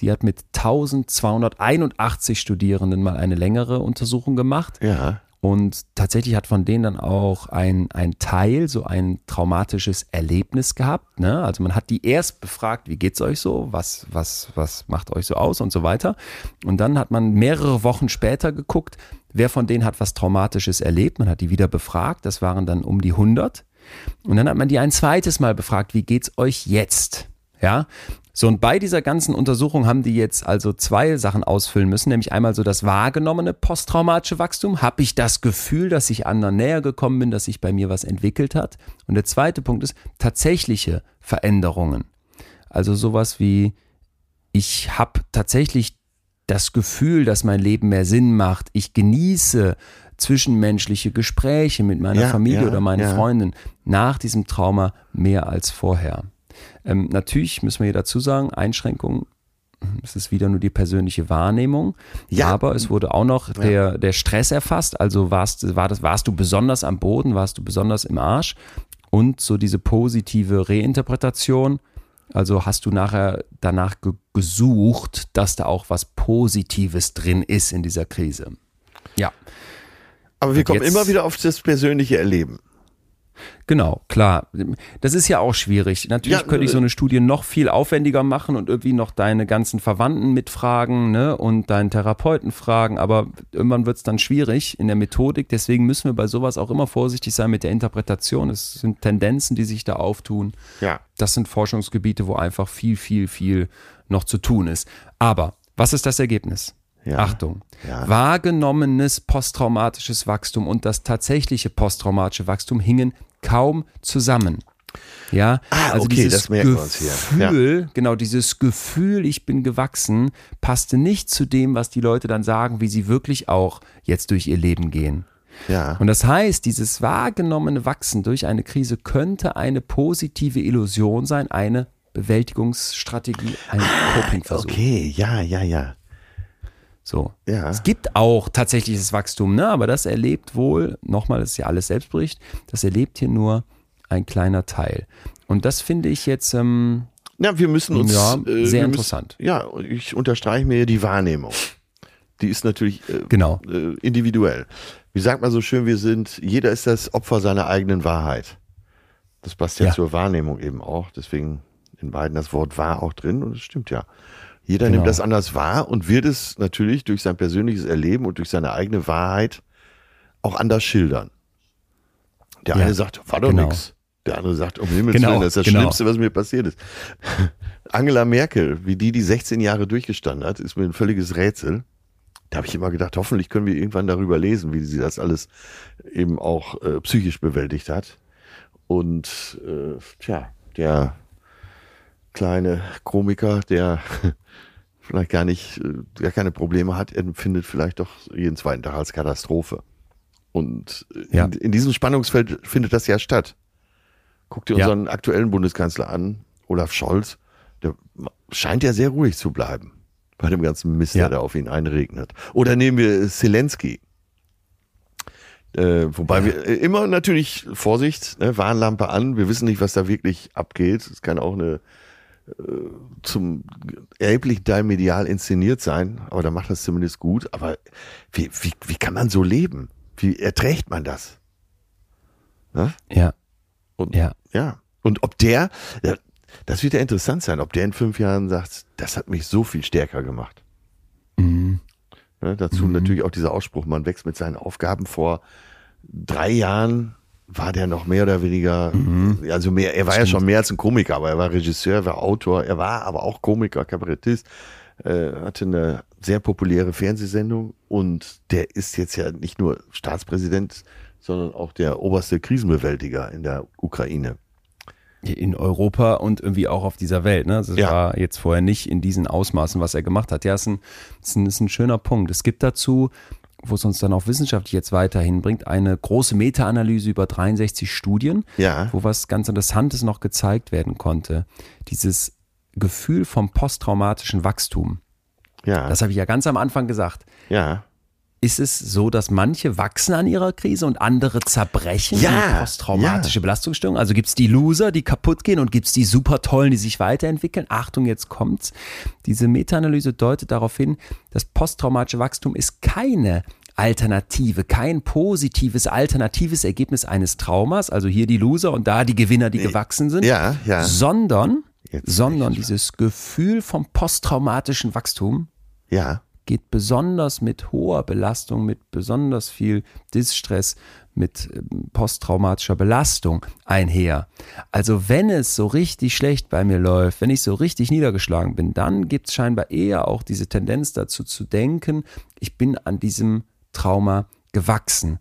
Die hat mit 1281 Studierenden mal eine längere Untersuchung gemacht. Ja. Und tatsächlich hat von denen dann auch ein, ein Teil, so ein traumatisches Erlebnis gehabt. Ne? Also man hat die erst befragt, wie geht's euch so, was, was, was macht euch so aus und so weiter. Und dann hat man mehrere Wochen später geguckt, wer von denen hat was Traumatisches erlebt. Man hat die wieder befragt, das waren dann um die 100. Und dann hat man die ein zweites Mal befragt, wie geht's euch jetzt? Ja, so und bei dieser ganzen Untersuchung haben die jetzt also zwei Sachen ausfüllen müssen, nämlich einmal so das wahrgenommene posttraumatische Wachstum. Habe ich das Gefühl, dass ich anderen näher gekommen bin, dass sich bei mir was entwickelt hat? Und der zweite Punkt ist tatsächliche Veränderungen. Also sowas wie, ich habe tatsächlich das Gefühl, dass mein Leben mehr Sinn macht. Ich genieße zwischenmenschliche Gespräche mit meiner Ja, Familie ja, oder meinen ja. Freunden nach diesem Trauma mehr als vorher. Ähm, natürlich müssen wir hier dazu sagen, Einschränkungen, es ist wieder nur die persönliche Wahrnehmung. Ja. Aber es wurde auch noch der, der Stress erfasst. Also warst, war das, warst du besonders am Boden, warst du besonders im Arsch. Und so diese positive Reinterpretation. Also hast du nachher danach ge gesucht, dass da auch was Positives drin ist in dieser Krise. Ja. Aber wir Und kommen immer wieder auf das persönliche Erleben. Genau, klar. Das ist ja auch schwierig. Natürlich Ja, könnte ich so äh, eine Studie noch viel aufwendiger machen und irgendwie noch deine ganzen Verwandten mitfragen ne, und deinen Therapeuten fragen, aber irgendwann wird es dann schwierig in der Methodik. Deswegen müssen wir bei sowas auch immer vorsichtig sein mit der Interpretation. Es sind Tendenzen, die sich da auftun. Ja. Das sind Forschungsgebiete, wo einfach viel, viel, viel noch zu tun ist. Aber was ist das Ergebnis? Ja. Achtung. Ja. Wahrgenommenes posttraumatisches Wachstum und das tatsächliche posttraumatische Wachstum hingen kaum zusammen. Ja, Ah, also okay, dieses das merken wir uns hier. Gefühl, genau dieses Gefühl, ich bin gewachsen, passte nicht zu dem, was die Leute dann sagen, wie sie wirklich auch jetzt durch ihr Leben gehen. Ja. Und das heißt, dieses wahrgenommene Wachsen durch eine Krise könnte eine positive Illusion sein, eine Bewältigungsstrategie, ein Copingversuch. Ah, Okay, ja, ja, ja. So. Ja. Es gibt auch tatsächliches Wachstum, ne? aber das erlebt wohl, nochmal, das ist ja alles Selbstbericht, das erlebt hier nur ein kleiner Teil. Und das finde ich jetzt, ähm, Ja, wir müssen uns. Ja, äh, sehr interessant. Müssen, ja, ich unterstreiche mir die Wahrnehmung. Die ist natürlich äh, genau. äh, individuell. Wie sagt man so schön, wir sind, jeder ist das Opfer seiner eigenen Wahrheit. Das passt ja, Ja. zur Wahrnehmung eben auch. Deswegen in beiden das Wort wahr auch drin und es stimmt ja. Jeder Genau. nimmt das anders wahr und wird es natürlich durch sein persönliches Erleben und durch seine eigene Wahrheit auch anders schildern. Der Ja, eine sagt, war doch genau. nix. Der andere sagt, um Himmels Genau, Willen, das ist das genau. Schlimmste, was mir passiert ist. [LAUGHS] Angela Merkel, wie die die 16 Jahre durchgestanden hat, ist mir ein völliges Rätsel. Da habe ich immer gedacht, hoffentlich können wir irgendwann darüber lesen, wie sie das alles eben auch äh, psychisch bewältigt hat. Und äh, tja, der kleine Komiker, der [LAUGHS] vielleicht gar nicht, äh, gar keine Probleme hat, empfindet vielleicht doch jeden zweiten Tag als Katastrophe. Und äh, Ja. in, in diesem Spannungsfeld findet das ja statt. Guck dir Ja. unseren aktuellen Bundeskanzler an, Olaf Scholz, der scheint ja sehr ruhig zu bleiben bei dem ganzen Mist, Ja. der auf ihn einregnet. Oder nehmen wir Zelensky. Äh, wobei wir äh, immer natürlich Vorsicht, ne, Warnlampe an. Wir wissen nicht, was da wirklich abgeht. Es kann auch eine zum erheblichen Teil medial inszeniert sein, aber da macht das zumindest gut. Aber wie, wie, wie kann man so leben? Wie erträgt man das? Ne? Ja, Und, ja. ja. Und ob der, Das wird ja interessant sein, ob der in fünf Jahren sagt, das hat mich so viel stärker gemacht. Mhm. Ja, dazu Mhm. natürlich auch dieser Ausspruch, man wächst mit seinen Aufgaben vor drei Jahren war der noch mehr oder weniger, also mehr, er war ja schon mehr als ein Komiker, aber er war Regisseur, er war Autor, er war aber auch Komiker, Kabarettist, äh, hatte eine sehr populäre Fernsehsendung und der ist jetzt ja nicht nur Staatspräsident, sondern auch der oberste Krisenbewältiger in der Ukraine. In Europa und irgendwie auch auf dieser Welt. Ne? Das Ja. war jetzt vorher nicht in diesen Ausmaßen, was er gemacht hat. Ja, ist ein, ist ein, ist ein schöner Punkt. Es gibt dazu, wo es uns dann auch wissenschaftlich jetzt weiterhin bringt, eine große Meta-Analyse über 63 Studien, Ja. wo was ganz Interessantes noch gezeigt werden konnte. Dieses Gefühl vom posttraumatischen Wachstum. Ja, Das habe ich ja ganz am Anfang gesagt. ja. Ist es so, dass manche wachsen an ihrer Krise und andere zerbrechen? Ja, posttraumatische Belastungsstörung. Also gibt es die Loser, die kaputt gehen und gibt es die super tollen, die sich weiterentwickeln? Achtung, jetzt kommt's. Diese Meta-Analyse deutet darauf hin, das posttraumatische Wachstum ist keine Alternative, kein positives, alternatives Ergebnis eines Traumas, also hier die Loser und da die Gewinner, die gewachsen sind, Ja, ja. sondern, Jetzt sondern dieses Gefühl vom posttraumatischen Wachstum Ja, geht besonders mit hoher Belastung, mit besonders viel Distress, mit ähm, posttraumatischer Belastung einher. Also wenn es so richtig schlecht bei mir läuft, wenn ich so richtig niedergeschlagen bin, dann gibt es scheinbar eher auch diese Tendenz dazu zu denken, ich bin an diesem Trauma gewachsen.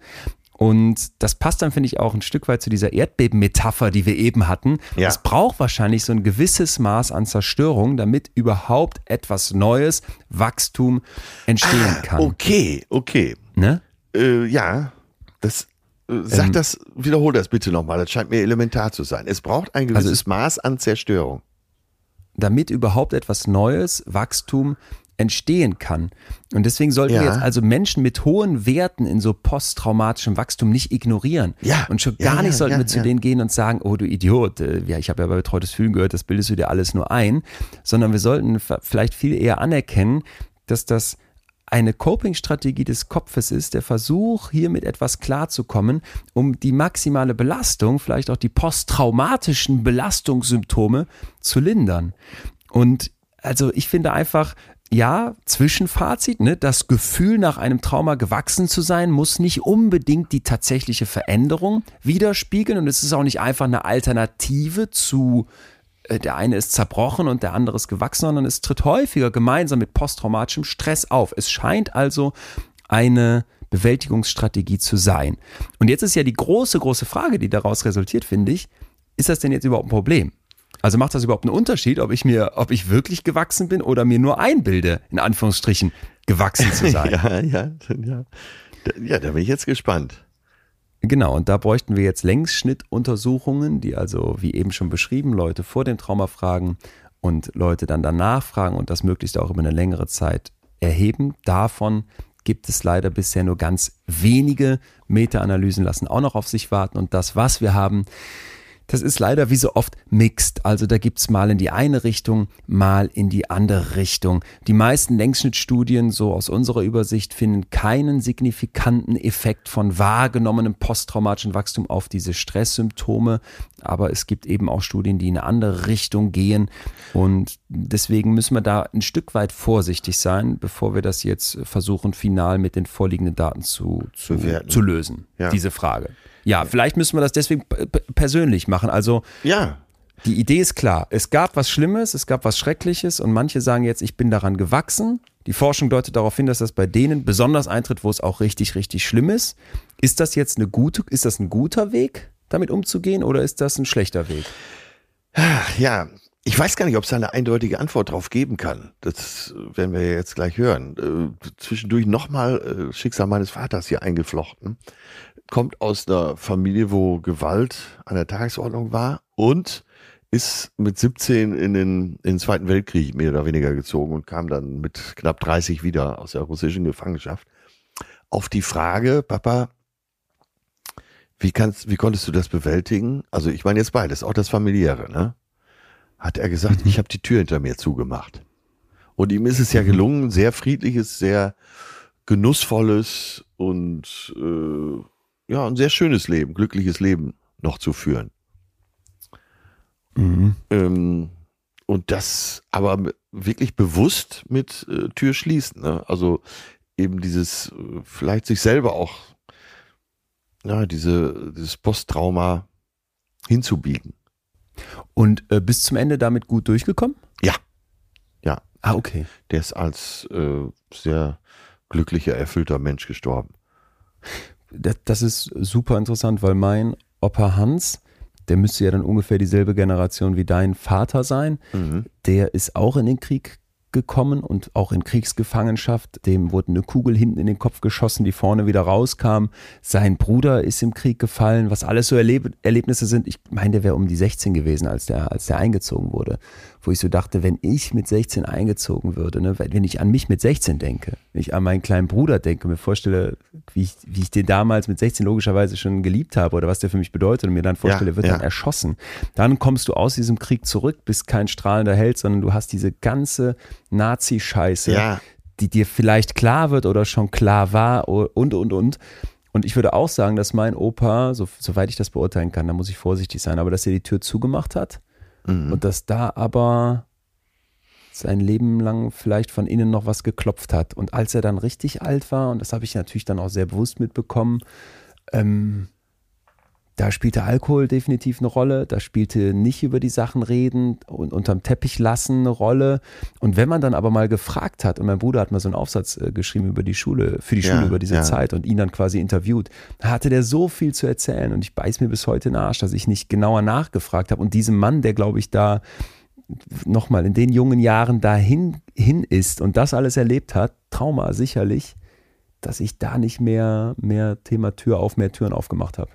Und das passt dann, finde ich, auch ein Stück weit zu dieser Erdbeben-Metapher, die wir eben hatten. Ja. Es braucht wahrscheinlich so ein gewisses Maß an Zerstörung, damit überhaupt etwas Neues, Wachstum entstehen kann. okay, okay. Ne? Äh, ja, das äh, sag Ähm, das, wiederhol das bitte nochmal. Das scheint mir elementar zu sein. Es braucht ein gewisses Also es- Maß an Zerstörung. Damit überhaupt etwas Neues, Wachstum entstehen kann. Und deswegen sollten wir Ja. jetzt also Menschen mit hohen Werten in so posttraumatischem Wachstum nicht ignorieren. Ja. Und schon Ja, gar nicht ja, sollten ja, wir zu denen gehen und sagen, oh du Idiot, äh, ja, ich habe ja bei betreutes Fühlen gehört, das bildest du dir alles nur ein, sondern wir sollten vielleicht viel eher anerkennen, dass das eine Coping-Strategie des Kopfes ist, der Versuch, hier mit etwas klarzukommen, um die maximale Belastung, vielleicht auch die posttraumatischen Belastungssymptome zu lindern. Und also ich finde einfach, ja, Zwischenfazit, ne, das Gefühl nach einem Trauma gewachsen zu sein, muss nicht unbedingt die tatsächliche Veränderung widerspiegeln und es ist auch nicht einfach eine Alternative zu äh, der eine ist zerbrochen und der andere ist gewachsen, sondern es tritt häufiger gemeinsam mit posttraumatischem Stress auf. Es scheint also eine Bewältigungsstrategie zu sein. Und jetzt ist ja die große, große Frage, die daraus resultiert, finde ich, ist das denn jetzt überhaupt ein Problem? Also macht das überhaupt einen Unterschied, ob ich mir, ob ich wirklich gewachsen bin oder mir nur einbilde, in Anführungsstrichen, gewachsen zu [LAUGHS] sein? Ja, ja, ja. Da- Ja, da bin ich jetzt gespannt. Genau, und da bräuchten wir jetzt Längsschnittuntersuchungen, die also, wie eben schon beschrieben, Leute vor dem Trauma fragen und Leute dann danach fragen und das möglichst auch über eine längere Zeit erheben. Davon gibt es leider bisher nur ganz wenige. Meta-Analysen lassen auch noch auf sich warten und das, was wir haben, das ist leider wie so oft mixed. Also da gibt's mal in die eine Richtung, mal in die andere Richtung. Die meisten Längsschnittstudien, so aus unserer Übersicht, finden keinen signifikanten Effekt von wahrgenommenem posttraumatischen Wachstum auf diese Stresssymptome. Aber es gibt eben auch Studien, die in eine andere Richtung gehen. Und deswegen müssen wir da ein Stück weit vorsichtig sein, bevor wir das jetzt versuchen, final mit den vorliegenden Daten zu, zu, zu lösen. Ja. Diese Frage. Ja, vielleicht müssen wir das deswegen persönlich machen. Also Ja, die Idee ist klar. Es gab was Schlimmes, es gab was Schreckliches und manche sagen jetzt, ich bin daran gewachsen. Die Forschung deutet darauf hin, dass das bei denen besonders eintritt, wo es auch richtig, richtig schlimm ist. Ist das jetzt eine gute, ist das ein guter Weg, damit umzugehen oder ist das ein schlechter Weg? ja. Ich weiß gar nicht, ob es da eine eindeutige Antwort drauf geben kann. Das werden wir jetzt gleich hören. Äh, zwischendurch nochmal äh, Schicksal meines Vaters hier eingeflochten. Kommt aus einer Familie, wo Gewalt an der Tagesordnung war und ist mit 17 in den, in den Zweiten Weltkrieg mehr oder weniger gezogen und kam dann mit knapp 30 wieder aus der russischen Gefangenschaft. Auf die Frage, Papa, wie kannst, wie konntest du das bewältigen? Also ich meine jetzt beides, auch das familiäre, ne? Hat er gesagt, ich habe die Tür hinter mir zugemacht. Und ihm ist es ja gelungen, sehr friedliches, sehr genussvolles und äh, ja, ein sehr schönes Leben, glückliches Leben noch zu führen. Mhm. Ähm, und das aber wirklich bewusst mit äh, Tür schließen. Ne? Also eben dieses, äh, vielleicht sich selber auch, ja, diese, dieses Posttrauma hinzubiegen. Und äh, bis zum Ende damit gut durchgekommen? Ja. Ja. Ah, okay. Der ist als äh, sehr glücklicher, erfüllter Mensch gestorben. Das, das ist super interessant, weil mein Opa Hans, der müsste ja dann ungefähr dieselbe Generation wie dein Vater sein. Mhm. Der ist auch in den Krieg gekommen und auch in Kriegsgefangenschaft. Dem wurde eine Kugel hinten in den Kopf geschossen, die vorne wieder rauskam. Sein Bruder ist im Krieg gefallen, was alles so Erleb Erlebnisse sind. Ich meine, der wäre um die 16 gewesen, als der, als der eingezogen wurde wo ich so dachte, wenn ich mit 16 eingezogen würde, ne, wenn ich an mich mit 16 denke, wenn ich an meinen kleinen Bruder denke, mir vorstelle, wie ich, wie ich den damals mit 16 logischerweise schon geliebt habe oder was der für mich bedeutet und mir dann vorstelle, ja, wird ja. dann erschossen. Dann kommst du aus diesem Krieg zurück, bist kein strahlender Held, sondern du hast diese ganze Nazi-Scheiße, ja. die dir vielleicht klar wird oder schon klar war und, und, und. Und ich würde auch sagen, dass mein Opa, so, soweit ich das beurteilen kann, da muss ich vorsichtig sein, aber dass er die Tür zugemacht hat Mhm. Und dass da aber sein Leben lang vielleicht von innen noch was geklopft hat. Und als er dann richtig alt war, und das habe ich natürlich dann auch sehr bewusst mitbekommen, ähm, da spielte Alkohol definitiv eine Rolle, da spielte nicht über die Sachen reden und unterm Teppich lassen eine Rolle. Und wenn man dann aber mal gefragt hat, und mein Bruder hat mal so einen Aufsatz äh, geschrieben über die Schule, für die Schule ja, über diese ja. Zeit und ihn dann quasi interviewt, hatte der so viel zu erzählen und ich beiß mir bis heute in den Arsch, dass ich nicht genauer nachgefragt habe. Und diesem Mann, der glaube ich da nochmal in den jungen Jahren dahin hin ist und das alles erlebt hat, Trauma sicherlich, dass ich da nicht mehr, mehr Thema Tür auf, mehr Türen aufgemacht habe.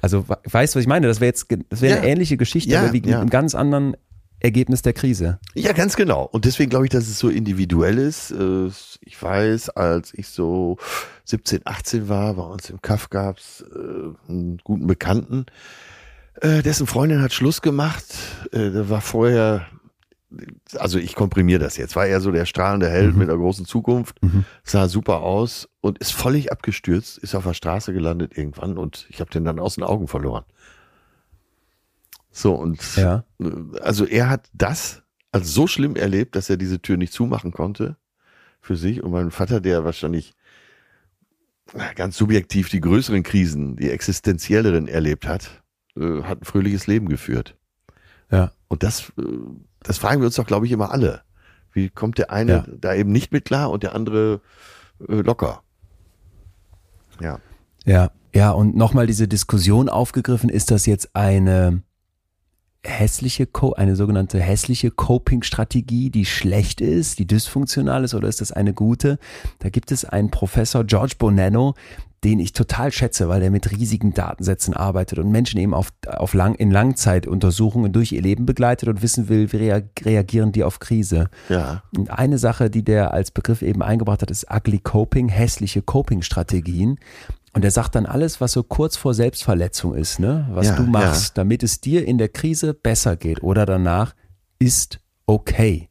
Also weißt du, was ich meine? Das wäre jetzt das wäre ja. eine ähnliche Geschichte, ja, aber wie ja. einem ganz anderen Ergebnis der Krise. Ja, ganz genau. Und deswegen glaube ich, dass es so individuell ist. Äh, ich weiß, als ich so 17, 18 war, bei uns im Kaff gab es äh, einen guten Bekannten, äh, dessen Freundin hat Schluss gemacht. Der war vorher also ich komprimiere das jetzt, war er so der strahlende Held mhm. mit einer großen Zukunft, mhm. sah super aus und ist völlig abgestürzt, ist auf der Straße gelandet irgendwann und ich habe den dann aus den Augen verloren. So und ja. also er hat das als so schlimm erlebt, dass er diese Tür nicht zumachen konnte für sich und mein Vater, der wahrscheinlich ganz subjektiv die größeren Krisen, die existenzielleren erlebt hat, äh, hat ein fröhliches Leben geführt. Ja. Und das äh, das fragen wir uns doch, glaube ich, immer alle. Wie kommt der eine ja. da eben nicht mit klar und der andere äh, locker? Ja. Ja, ja, und nochmal diese Diskussion aufgegriffen, ist das jetzt eine hässliche, eine sogenannte hässliche Coping-Strategie, die schlecht ist, die dysfunktional ist, oder ist das eine gute? Da gibt es einen Professor, George Bonanno, den ich total schätze, weil er mit riesigen Datensätzen arbeitet und Menschen eben auf, auf lang, in Langzeituntersuchungen durch ihr Leben begleitet und wissen will, wie reagieren die auf Krise. Ja. Und eine Sache, die der als Begriff eben eingebracht hat, ist Ugly Coping, hässliche Coping-Strategien. Und er sagt dann alles, was so kurz vor Selbstverletzung ist, ne? was ja, du machst, ja. damit es dir in der Krise besser geht oder danach, ist okay.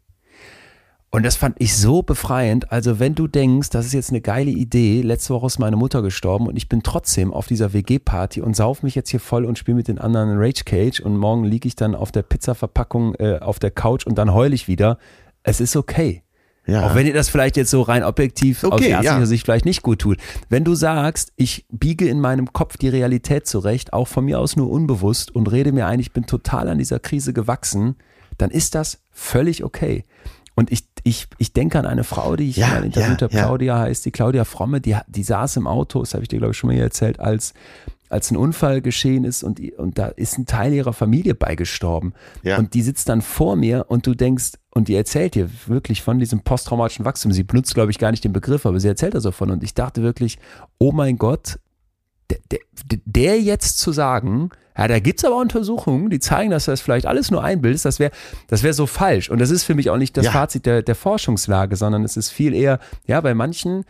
Und das fand ich so befreiend. Also wenn du denkst, das ist jetzt eine geile Idee, letzte Woche ist meine Mutter gestorben und ich bin trotzdem auf dieser WG-Party und sauf mich jetzt hier voll und spiele mit den anderen Rage Cage und morgen liege ich dann auf der Pizza-Verpackung äh, auf der Couch und dann heul ich wieder. Es ist okay. Ja. Auch wenn dir das vielleicht jetzt so rein objektiv okay, aus ärztlicher ja. Sicht vielleicht nicht gut tut. Wenn du sagst, ich biege in meinem Kopf die Realität zurecht, auch von mir aus nur unbewusst und rede mir ein, ich bin total an dieser Krise gewachsen, dann ist das völlig okay. Und ich, ich, ich denke an eine Frau, die ich ja, mal interviewt ja, habe, Claudia heißt die, Claudia Fromme, die, die saß im Auto, das habe ich dir, glaube ich, schon mal erzählt, als, als ein Unfall geschehen ist und, und da ist ein Teil ihrer Familie beigestorben. Ja. Und die sitzt dann vor mir und du denkst, und die erzählt dir wirklich von diesem posttraumatischen Wachstum. Sie benutzt, glaube ich, gar nicht den Begriff, aber sie erzählt das davon. Und ich dachte wirklich, oh mein Gott, der, der, der jetzt zu sagen, ja, da gibt's aber Untersuchungen, die zeigen, dass das vielleicht alles nur ein Bild ist. Das wäre das wäre so falsch. Und das ist für mich auch nicht das ja. Fazit der, der Forschungslage, sondern es ist viel eher, ja, bei manchen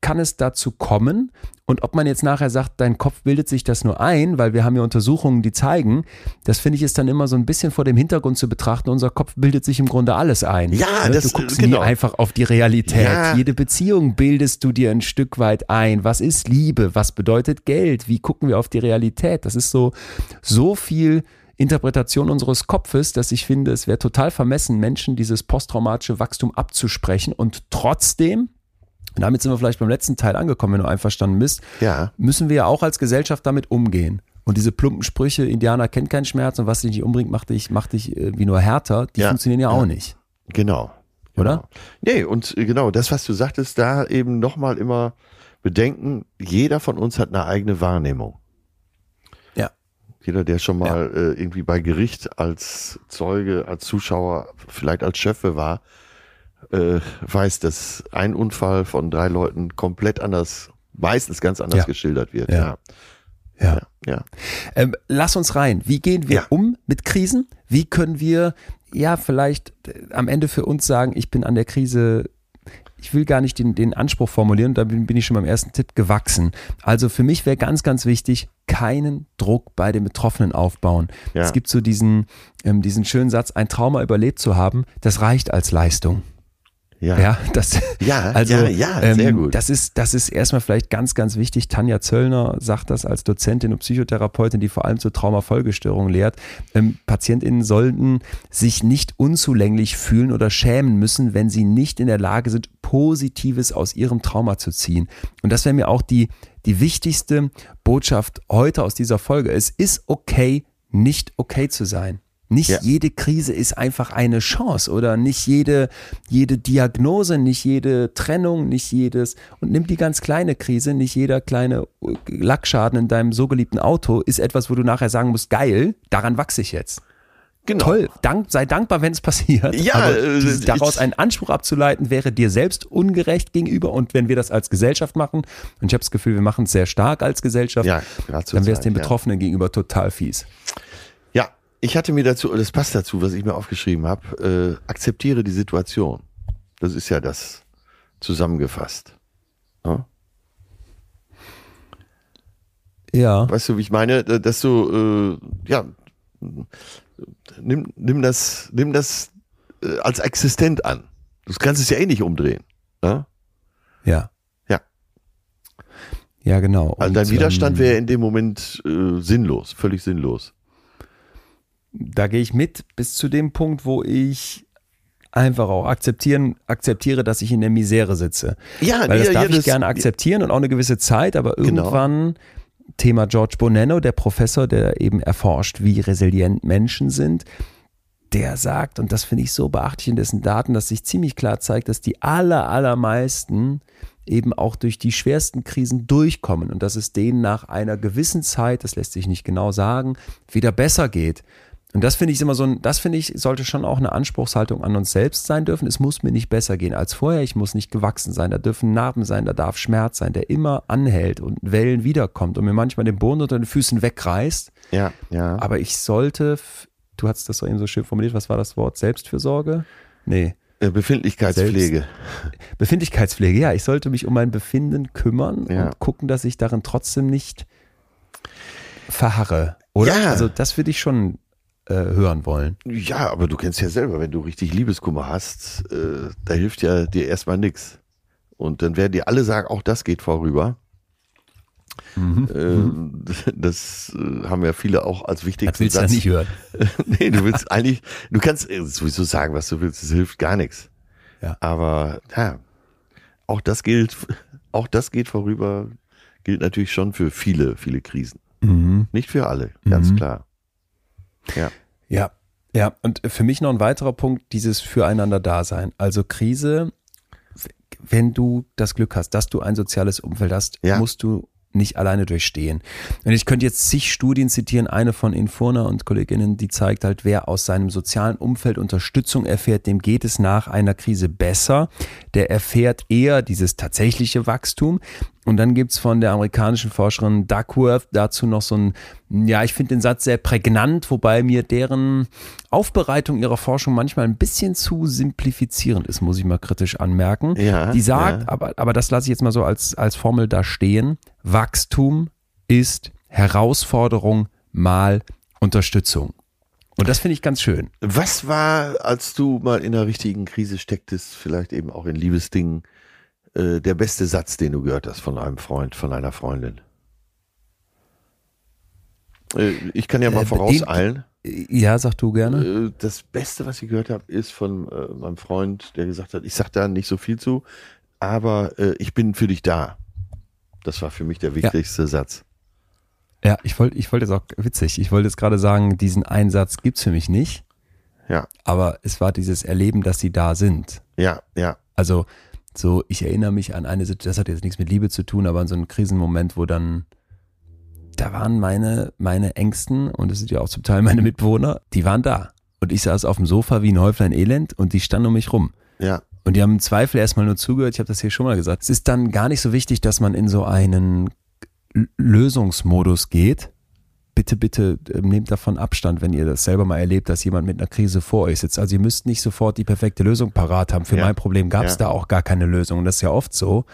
kann es dazu kommen. Und ob man jetzt nachher sagt, dein Kopf bildet sich das nur ein, weil wir haben ja Untersuchungen, die zeigen, das finde ich ist dann immer so ein bisschen vor dem Hintergrund zu betrachten. Unser Kopf bildet sich im Grunde alles ein. Ja, ne? das, du guckst genau. nie einfach auf die Realität. Ja. Jede Beziehung bildest du dir ein Stück weit ein. Was ist Liebe? Was bedeutet Geld? Wie gucken wir auf die Realität? Das ist so, so viel Interpretation unseres Kopfes, dass ich finde, es wäre total vermessen, Menschen dieses posttraumatische Wachstum abzusprechen und trotzdem damit sind wir vielleicht beim letzten Teil angekommen, wenn du einverstanden bist. Ja. Müssen wir ja auch als Gesellschaft damit umgehen. Und diese plumpen Sprüche, Indianer kennt keinen Schmerz und was dich nicht umbringt, macht dich, macht dich wie nur härter, die Ja. funktionieren ja, Ja. auch nicht. Genau. Oder? Genau. Nee, und äh, genau, das, was du sagtest, da eben nochmal immer bedenken, jeder von uns hat eine eigene Wahrnehmung. Ja. Jeder, der schon mal äh, irgendwie bei Gericht als Zeuge, als Zuschauer, vielleicht als Schöffe war, äh, weiß, dass ein Unfall von drei Leuten komplett anders, meistens ganz anders Ja. geschildert wird. Ja. Ja. Ja. Ja. Ähm, lass uns rein. Wie gehen wir um mit Krisen? Wie können wir, ja, vielleicht äh, am Ende für uns sagen, ich bin an der Krise, ich will gar nicht den, den Anspruch formulieren, da bin, bin ich schon beim ersten Tipp gewachsen. Also für mich wäre ganz, ganz wichtig, keinen Druck bei den Betroffenen aufbauen. Ja. Es gibt so diesen, ähm, diesen schönen Satz, ein Trauma überlebt zu haben, das reicht als Leistung. Ja. Ja, das, Ja, also, ja, ja, ähm, sehr gut. Das ist, das ist erstmal vielleicht ganz, ganz wichtig. Tanja Zöllner sagt das als Dozentin und Psychotherapeutin, die vor allem zur Traumafolgestörung lehrt. Ähm, PatientInnen sollten sich nicht unzulänglich fühlen oder schämen müssen, wenn sie nicht in der Lage sind, Positives aus ihrem Trauma zu ziehen. Und das wäre mir auch die, die wichtigste Botschaft heute aus dieser Folge. Es ist okay, nicht okay zu sein. Nicht Ja. jede Krise ist einfach eine Chance oder nicht jede, jede Diagnose, nicht jede Trennung, nicht jedes, und nimm die ganz kleine Krise, nicht jeder kleine äh, Lackschaden in deinem so geliebten Auto ist etwas, wo du nachher sagen musst, geil, daran wachse ich jetzt. Genau. Toll, dank, sei dankbar, wenn es passiert. Ja, Aber äh, daraus einen Anspruch abzuleiten, wäre dir selbst ungerecht gegenüber. Und wenn wir das als Gesellschaft machen, und ich habe das Gefühl, wir machen es sehr stark als Gesellschaft, Ja, dann wäre es den ja. Betroffenen gegenüber total fies. Ich hatte mir dazu, das passt dazu, was ich mir aufgeschrieben habe, äh, akzeptiere die Situation. Das ist ja das zusammengefasst. Ja? Ja. Weißt du, wie ich meine, dass du, äh, ja, nimm, nimm das, nimm das äh, als existent an. Du kannst es ja eh nicht umdrehen. Ja? Ja. Ja. Ja, genau. Also Und, dein Widerstand ähm, wäre in dem Moment äh, sinnlos, völlig sinnlos. Da gehe ich mit bis zu dem Punkt, wo ich einfach auch akzeptieren, akzeptiere, dass ich in der Misere sitze. Ja, Weil das ja, darf ja, ich das- gerne akzeptieren und auch eine gewisse Zeit, aber Genau. irgendwann, Thema George Bonanno, der Professor, der eben erforscht, wie resilient Menschen sind, der sagt, und das finde ich so beachtlich in dessen Daten, dass sich ziemlich klar zeigt, dass die aller, allermeisten eben auch durch die schwersten Krisen durchkommen und dass es denen nach einer gewissen Zeit, das lässt sich nicht genau sagen, wieder besser geht. Und das finde ich immer so ein, das finde ich, sollte schon auch eine Anspruchshaltung an uns selbst sein dürfen. Es muss mir nicht besser gehen als vorher. Ich muss nicht gewachsen sein. Da dürfen Narben sein, da darf Schmerz sein, der immer anhält und Wellen wiederkommt und mir manchmal den Boden unter den Füßen wegreißt. Ja, ja. Aber ich sollte, du hast das doch eben so schön formuliert, was war das Wort? Selbstfürsorge? Nee. Äh, Befindlichkeitspflege. Befindlichkeitspflege, ja. Ich sollte mich um mein Befinden kümmern Ja. und gucken, dass ich darin trotzdem nicht verharre. Oder? Ja. Also das würde ich schon äh, hören wollen. Ja, aber du kennst ja selber, wenn du richtig Liebeskummer hast, äh, da hilft ja dir erstmal nix. Und dann werden dir alle sagen, auch das geht vorüber. Ähm, das äh, haben ja viele auch als Das wichtigsten willst du ja Satz. nicht hören. [LAUGHS] nee, du willst eigentlich, du kannst äh, sowieso sagen, was du willst, es hilft gar nichts. Ja. Aber ja, auch das gilt, auch das geht vorüber, gilt natürlich schon für viele, viele Krisen. Mhm. Nicht für alle, ganz Mhm. klar. Ja. Ja, ja. Und für mich noch ein weiterer Punkt, dieses Füreinander-Dasein. Also Krise, wenn du das Glück hast, dass du ein soziales Umfeld hast, Ja. musst du nicht alleine durchstehen. Und ich könnte jetzt zig Studien zitieren, eine von Infurna und Kolleginnen, die zeigt halt, wer aus seinem sozialen Umfeld Unterstützung erfährt, dem geht es nach einer Krise besser. Der erfährt eher dieses tatsächliche Wachstum. Und dann gibt's von der amerikanischen Forscherin Duckworth dazu noch so ein, ja, ich finde den Satz sehr prägnant, wobei mir deren Aufbereitung ihrer Forschung manchmal ein bisschen zu simplifizierend ist, muss ich mal kritisch anmerken. Ja, Die sagt, ja. aber, aber das lasse ich jetzt mal so als, als Formel da stehen, Wachstum ist Herausforderung mal Unterstützung. Und das finde ich ganz schön. Was war, als du mal in einer richtigen Krise stecktest, vielleicht eben auch in Liebesdingen, äh, der beste Satz, den du gehört hast von einem Freund, von einer Freundin? Äh, ich kann ja mal Äh, vorauseilen. Ja, sag du gerne. Äh, Das Beste, was ich gehört habe, ist von äh, meinem Freund, der gesagt hat, ich sag da nicht so viel zu, aber ich bin für dich da. Das war für mich der wichtigste Satz. Ja, ich wollte ich wollte jetzt auch, witzig, ich wollte jetzt gerade sagen, diesen Einsatz gibt's für mich nicht, Ja, aber es war dieses Erleben, dass sie da sind. ja, ja, Also so, ich erinnere mich an eine Situation, das hat jetzt nichts mit Liebe zu tun, aber an so einen Krisenmoment, wo dann, da waren meine, meine Ängsten, und das sind ja auch zum Teil meine Mitbewohner, die waren da. Und ich saß auf dem Sofa wie ein Häuflein Elend und die standen um mich rum. ja, Und die haben im Zweifel erstmal nur zugehört, ich habe das hier schon mal gesagt. Es ist dann gar nicht so wichtig, dass man in so einen Lösungsmodus geht. Bitte, bitte äh, nehmt davon Abstand, wenn ihr das selber mal erlebt, dass jemand mit einer Krise vor euch sitzt. Also ihr müsst nicht sofort die perfekte Lösung parat haben. Für Ja. mein Problem gab es Ja. da auch gar keine Lösung. Und das ist ja oft so.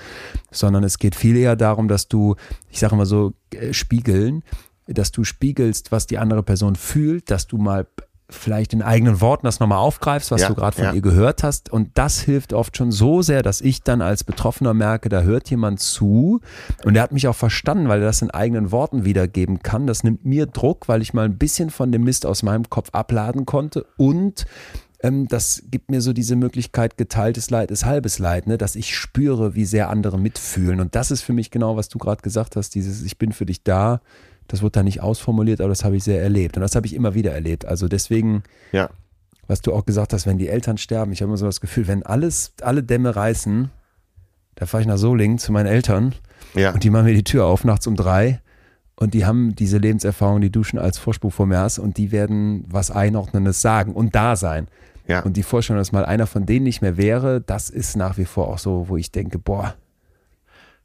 Sondern es geht viel eher darum, dass du, ich sage immer so, äh, spiegeln, dass du spiegelst, was die andere Person fühlt, dass du mal vielleicht in eigenen Worten das nochmal aufgreifst, was Ja, du gerade von ja. ihr gehört hast. Und das hilft oft schon so sehr, dass ich dann als Betroffener merke, da hört jemand zu und er hat mich auch verstanden, weil er das in eigenen Worten wiedergeben kann. Das nimmt mir Druck, weil ich mal ein bisschen von dem Mist aus meinem Kopf abladen konnte und ähm, das gibt mir so diese Möglichkeit, geteiltes Leid ist halbes Leid, ne? dass ich spüre, wie sehr andere mitfühlen. Und das ist für mich genau, was du gerade gesagt hast, dieses Ich bin für dich da. Das wird da nicht ausformuliert, aber das habe ich sehr erlebt. Und das habe ich immer wieder erlebt. Also deswegen, ja, was du auch gesagt hast, wenn die Eltern sterben, ich habe immer so das Gefühl, wenn alles, alle Dämme reißen, da fahre ich nach Solingen zu meinen Eltern ja, und die machen mir die Tür auf nachts um drei und die haben diese Lebenserfahrung, die du schon als Vorspruch vor mir hast und die werden was Einordnendes sagen und da sein. ja, Und die Vorstellung, dass mal einer von denen nicht mehr wäre, das ist nach wie vor auch so, wo ich denke, boah,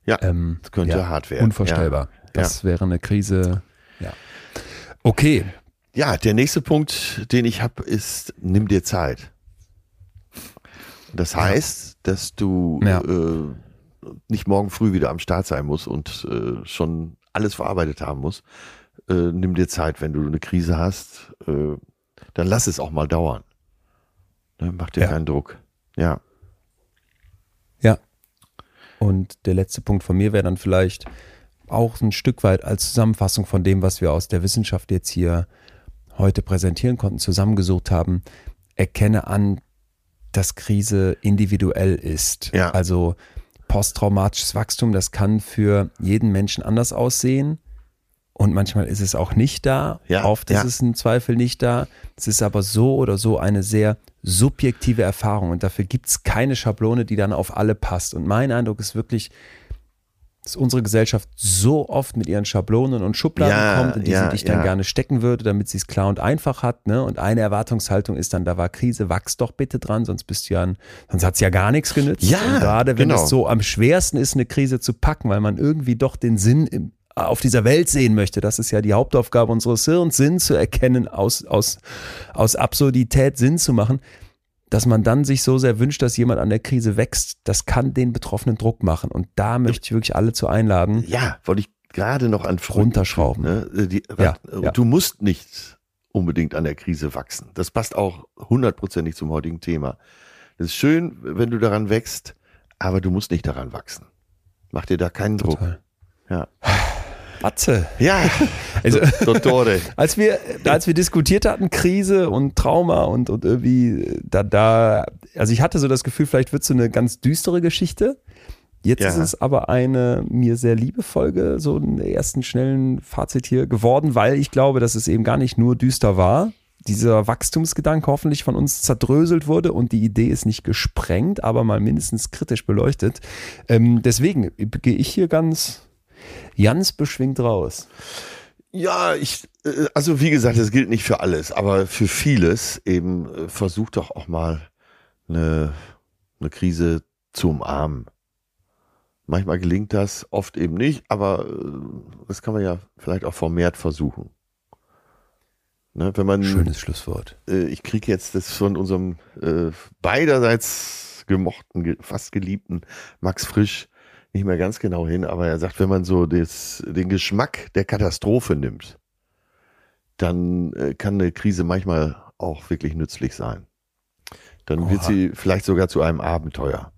ja, ähm, das könnte ja, hart werden. unvorstellbar. Das wäre eine Krise. Ja. Okay, Ja, der nächste Punkt, den ich habe, ist, nimm dir Zeit. Das heißt, dass du Ja. äh, nicht morgen früh wieder am Start sein musst und äh, schon alles verarbeitet haben musst. Äh, nimm dir Zeit, wenn du eine Krise hast, äh, dann lass es auch mal dauern. Ne, mach dir Ja. keinen Druck. Ja, Ja. Und der letzte Punkt von mir wäre dann vielleicht auch ein Stück weit als Zusammenfassung von dem, was wir aus der Wissenschaft jetzt hier heute präsentieren konnten, zusammengesucht haben. Erkenne an, dass Krise individuell ist. Ja. Also posttraumatisches Wachstum, das kann für jeden Menschen anders aussehen. Und manchmal ist es auch nicht da. Ja, Oft ja. ist es im Zweifel nicht da. Es ist aber so oder so eine sehr subjektive Erfahrung. Und dafür gibt es keine Schablone, die dann auf alle passt. Und mein Eindruck ist wirklich, dass unsere Gesellschaft so oft mit ihren Schablonen und Schubladen Ja, kommt, in die ja, sie dich dann ja. gerne stecken würde, damit sie es klar und einfach hat. Ne? Und eine Erwartungshaltung ist dann, da war Krise, wachs doch bitte dran, sonst bist du ja ein, sonst hat es ja gar nichts genützt. Ja, und gerade wenn genau. es so am schwersten ist, eine Krise zu packen, weil man irgendwie doch den Sinn im, auf dieser Welt sehen möchte. Das ist ja die Hauptaufgabe unseres Hirns, Sinn zu erkennen, aus, aus, aus Absurdität Sinn zu machen dass man dann sich so sehr wünscht, dass jemand an der Krise wächst, das kann den Betroffenen Druck machen. Und da möchte ich wirklich alle zu einladen. ja, wollte ich gerade noch an Runterschrauben. Ne? Die, Ja, äh, ja. Du musst nicht unbedingt an der Krise wachsen. Das passt auch hundertprozentig zum heutigen Thema. Das ist schön, wenn du daran wächst, aber du musst nicht daran wachsen. Mach dir da keinen Druck. Total. Ja. [SIGHS] Atze. Ja, Also- [LAUGHS] Dottore. Als wir, als wir diskutiert hatten, Krise und Trauma und, und irgendwie da, da, also ich hatte so das Gefühl, vielleicht wird es so eine ganz düstere Geschichte. Jetzt Ja. ist es aber eine mir sehr liebe Folge, so einen ersten schnellen Fazit hier geworden, weil ich glaube, dass es eben gar nicht nur düster war. Dieser Wachstumsgedanke hoffentlich von uns zerdröselt wurde und die Idee ist nicht gesprengt, aber mal mindestens kritisch beleuchtet. Ähm, deswegen gehe ich hier ganz, ganz beschwingt raus. Ja, ich, äh, also wie gesagt, das gilt nicht für alles, aber für vieles eben äh, versuch doch auch mal eine, eine Krise zu umarmen. Manchmal gelingt das, oft eben nicht, aber äh, das kann man ja vielleicht auch vermehrt versuchen. Ne, wenn man, Schönes Schlusswort. äh, ich kriege jetzt das von unserem äh, beiderseits gemochten, ge fast geliebten Max Frisch nicht mehr ganz genau hin, aber er sagt, wenn man so das, den Geschmack der Katastrophe nimmt, dann äh, kann eine Krise manchmal auch wirklich nützlich sein. Dann wird Oha. sie vielleicht sogar zu einem Abenteuer.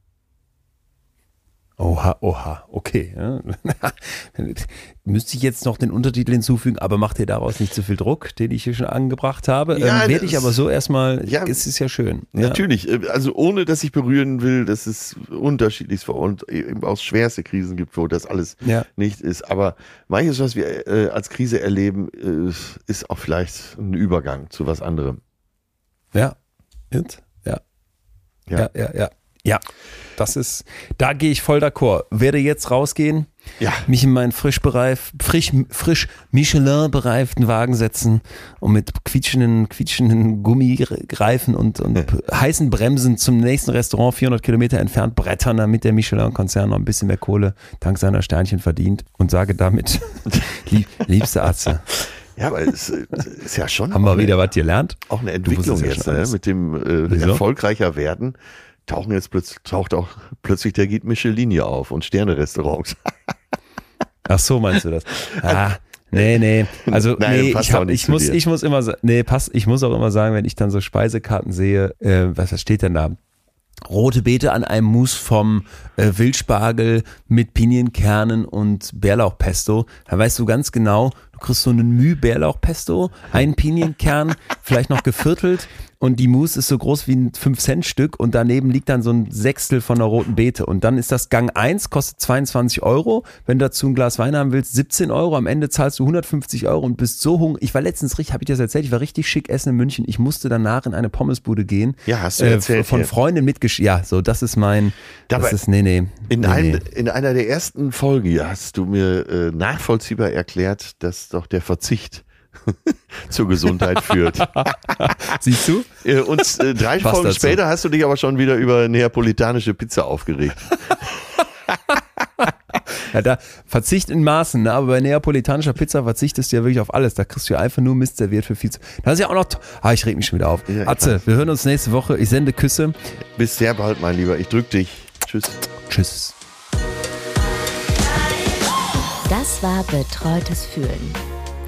Oha, oha, okay. [LAUGHS] Müsste ich jetzt noch den Untertitel hinzufügen, aber macht ihr daraus nicht zu viel Druck, den ich hier schon angebracht habe? Ja, ähm, Werde ich aber so erstmal, Ja, es ist ja schön. Ja. Natürlich, äh, also ohne dass ich berühren will, dass es unterschiedlichst vor und eben auch schwerste Krisen gibt, wo das alles Ja. nicht ist. Aber manches, was wir äh, als Krise erleben, äh, ist auch vielleicht ein Übergang zu was anderem. Ja. Und? Ja. Ja. Ja, ja, ja. Ja. Das ist, da gehe ich voll d'accord. Werde jetzt rausgehen, Ja. mich in meinen frisch bereif, frisch, frisch Michelin bereiften Wagen setzen und mit quietschenden, quietschenden Gummireifen und, und heißen Bremsen zum nächsten Restaurant 400 Kilometer entfernt brettern, damit der Michelin-Konzern noch ein bisschen mehr Kohle dank seiner Sternchen verdient und sage damit, [LAUGHS] lieb, liebste Atze, Ja, aber es ist ja schon haben wir eine- wieder was gelernt? auch eine Entwicklung ja jetzt, ne? mit dem äh, erfolgreicher werden. Tauchen jetzt plötzlich, taucht auch plötzlich der Guide Michelin hier auf und Sterne-Restaurants. [LAUGHS] Ach so, meinst du das? [LAUGHS] Ah, nee, nee. Also, Nein, nee, passt ich, hab, ich, muss, dir. ich muss immer nee, pass, ich muss auch immer sagen, wenn ich dann so Speisekarten sehe, äh, was was steht denn da? Rote Beete an einem Mousse vom äh, Wildspargel mit Pinienkernen und Bärlauchpesto. Da weißt du ganz genau, du kriegst so einen Müh Bärlauchpesto, einen Pinienkern, [LAUGHS] vielleicht noch geviertelt und die Mousse ist so groß wie ein 5-Cent-Stück und daneben liegt dann so ein Sechstel von der roten Beete. Und dann ist das Gang 1, kostet 22 Euro. Wenn du dazu ein Glas Wein haben willst, 17 Euro. Am Ende zahlst du 150 Euro und bist so hungrig. Ich war letztens richtig, habe ich das erzählt, ich war richtig schick essen in München. Ich musste danach in eine Pommesbude gehen. Ja, hast du erzählt Von hier. Freundin mitgesch... Ja, so, das ist mein... Dabei- das ist, nee, nee. In, nee, ein, nee. in einer der ersten Folgen hast du mir äh, nachvollziehbar erklärt, dass doch der Verzicht [LAUGHS] zur Gesundheit führt. Siehst du? Äh, Und äh, drei Passt Folgen dazu. später hast du dich aber schon wieder über neapolitanische Pizza aufgeregt. [LAUGHS] Ja, da Verzicht in Maßen, ne? aber bei neapolitanischer Pizza verzichtest du ja wirklich auf alles. Da kriegst du ja einfach nur Mist serviert für viel zu. Das ist ja auch noch. Ah, ich reg mich schon wieder auf. Ja, Atze, wir hören uns nächste Woche. Ich sende Küsse. Bis sehr bald, mein Lieber. Ich drück dich. Tschüss. Tschüss. Das war Betreutes Fühlen.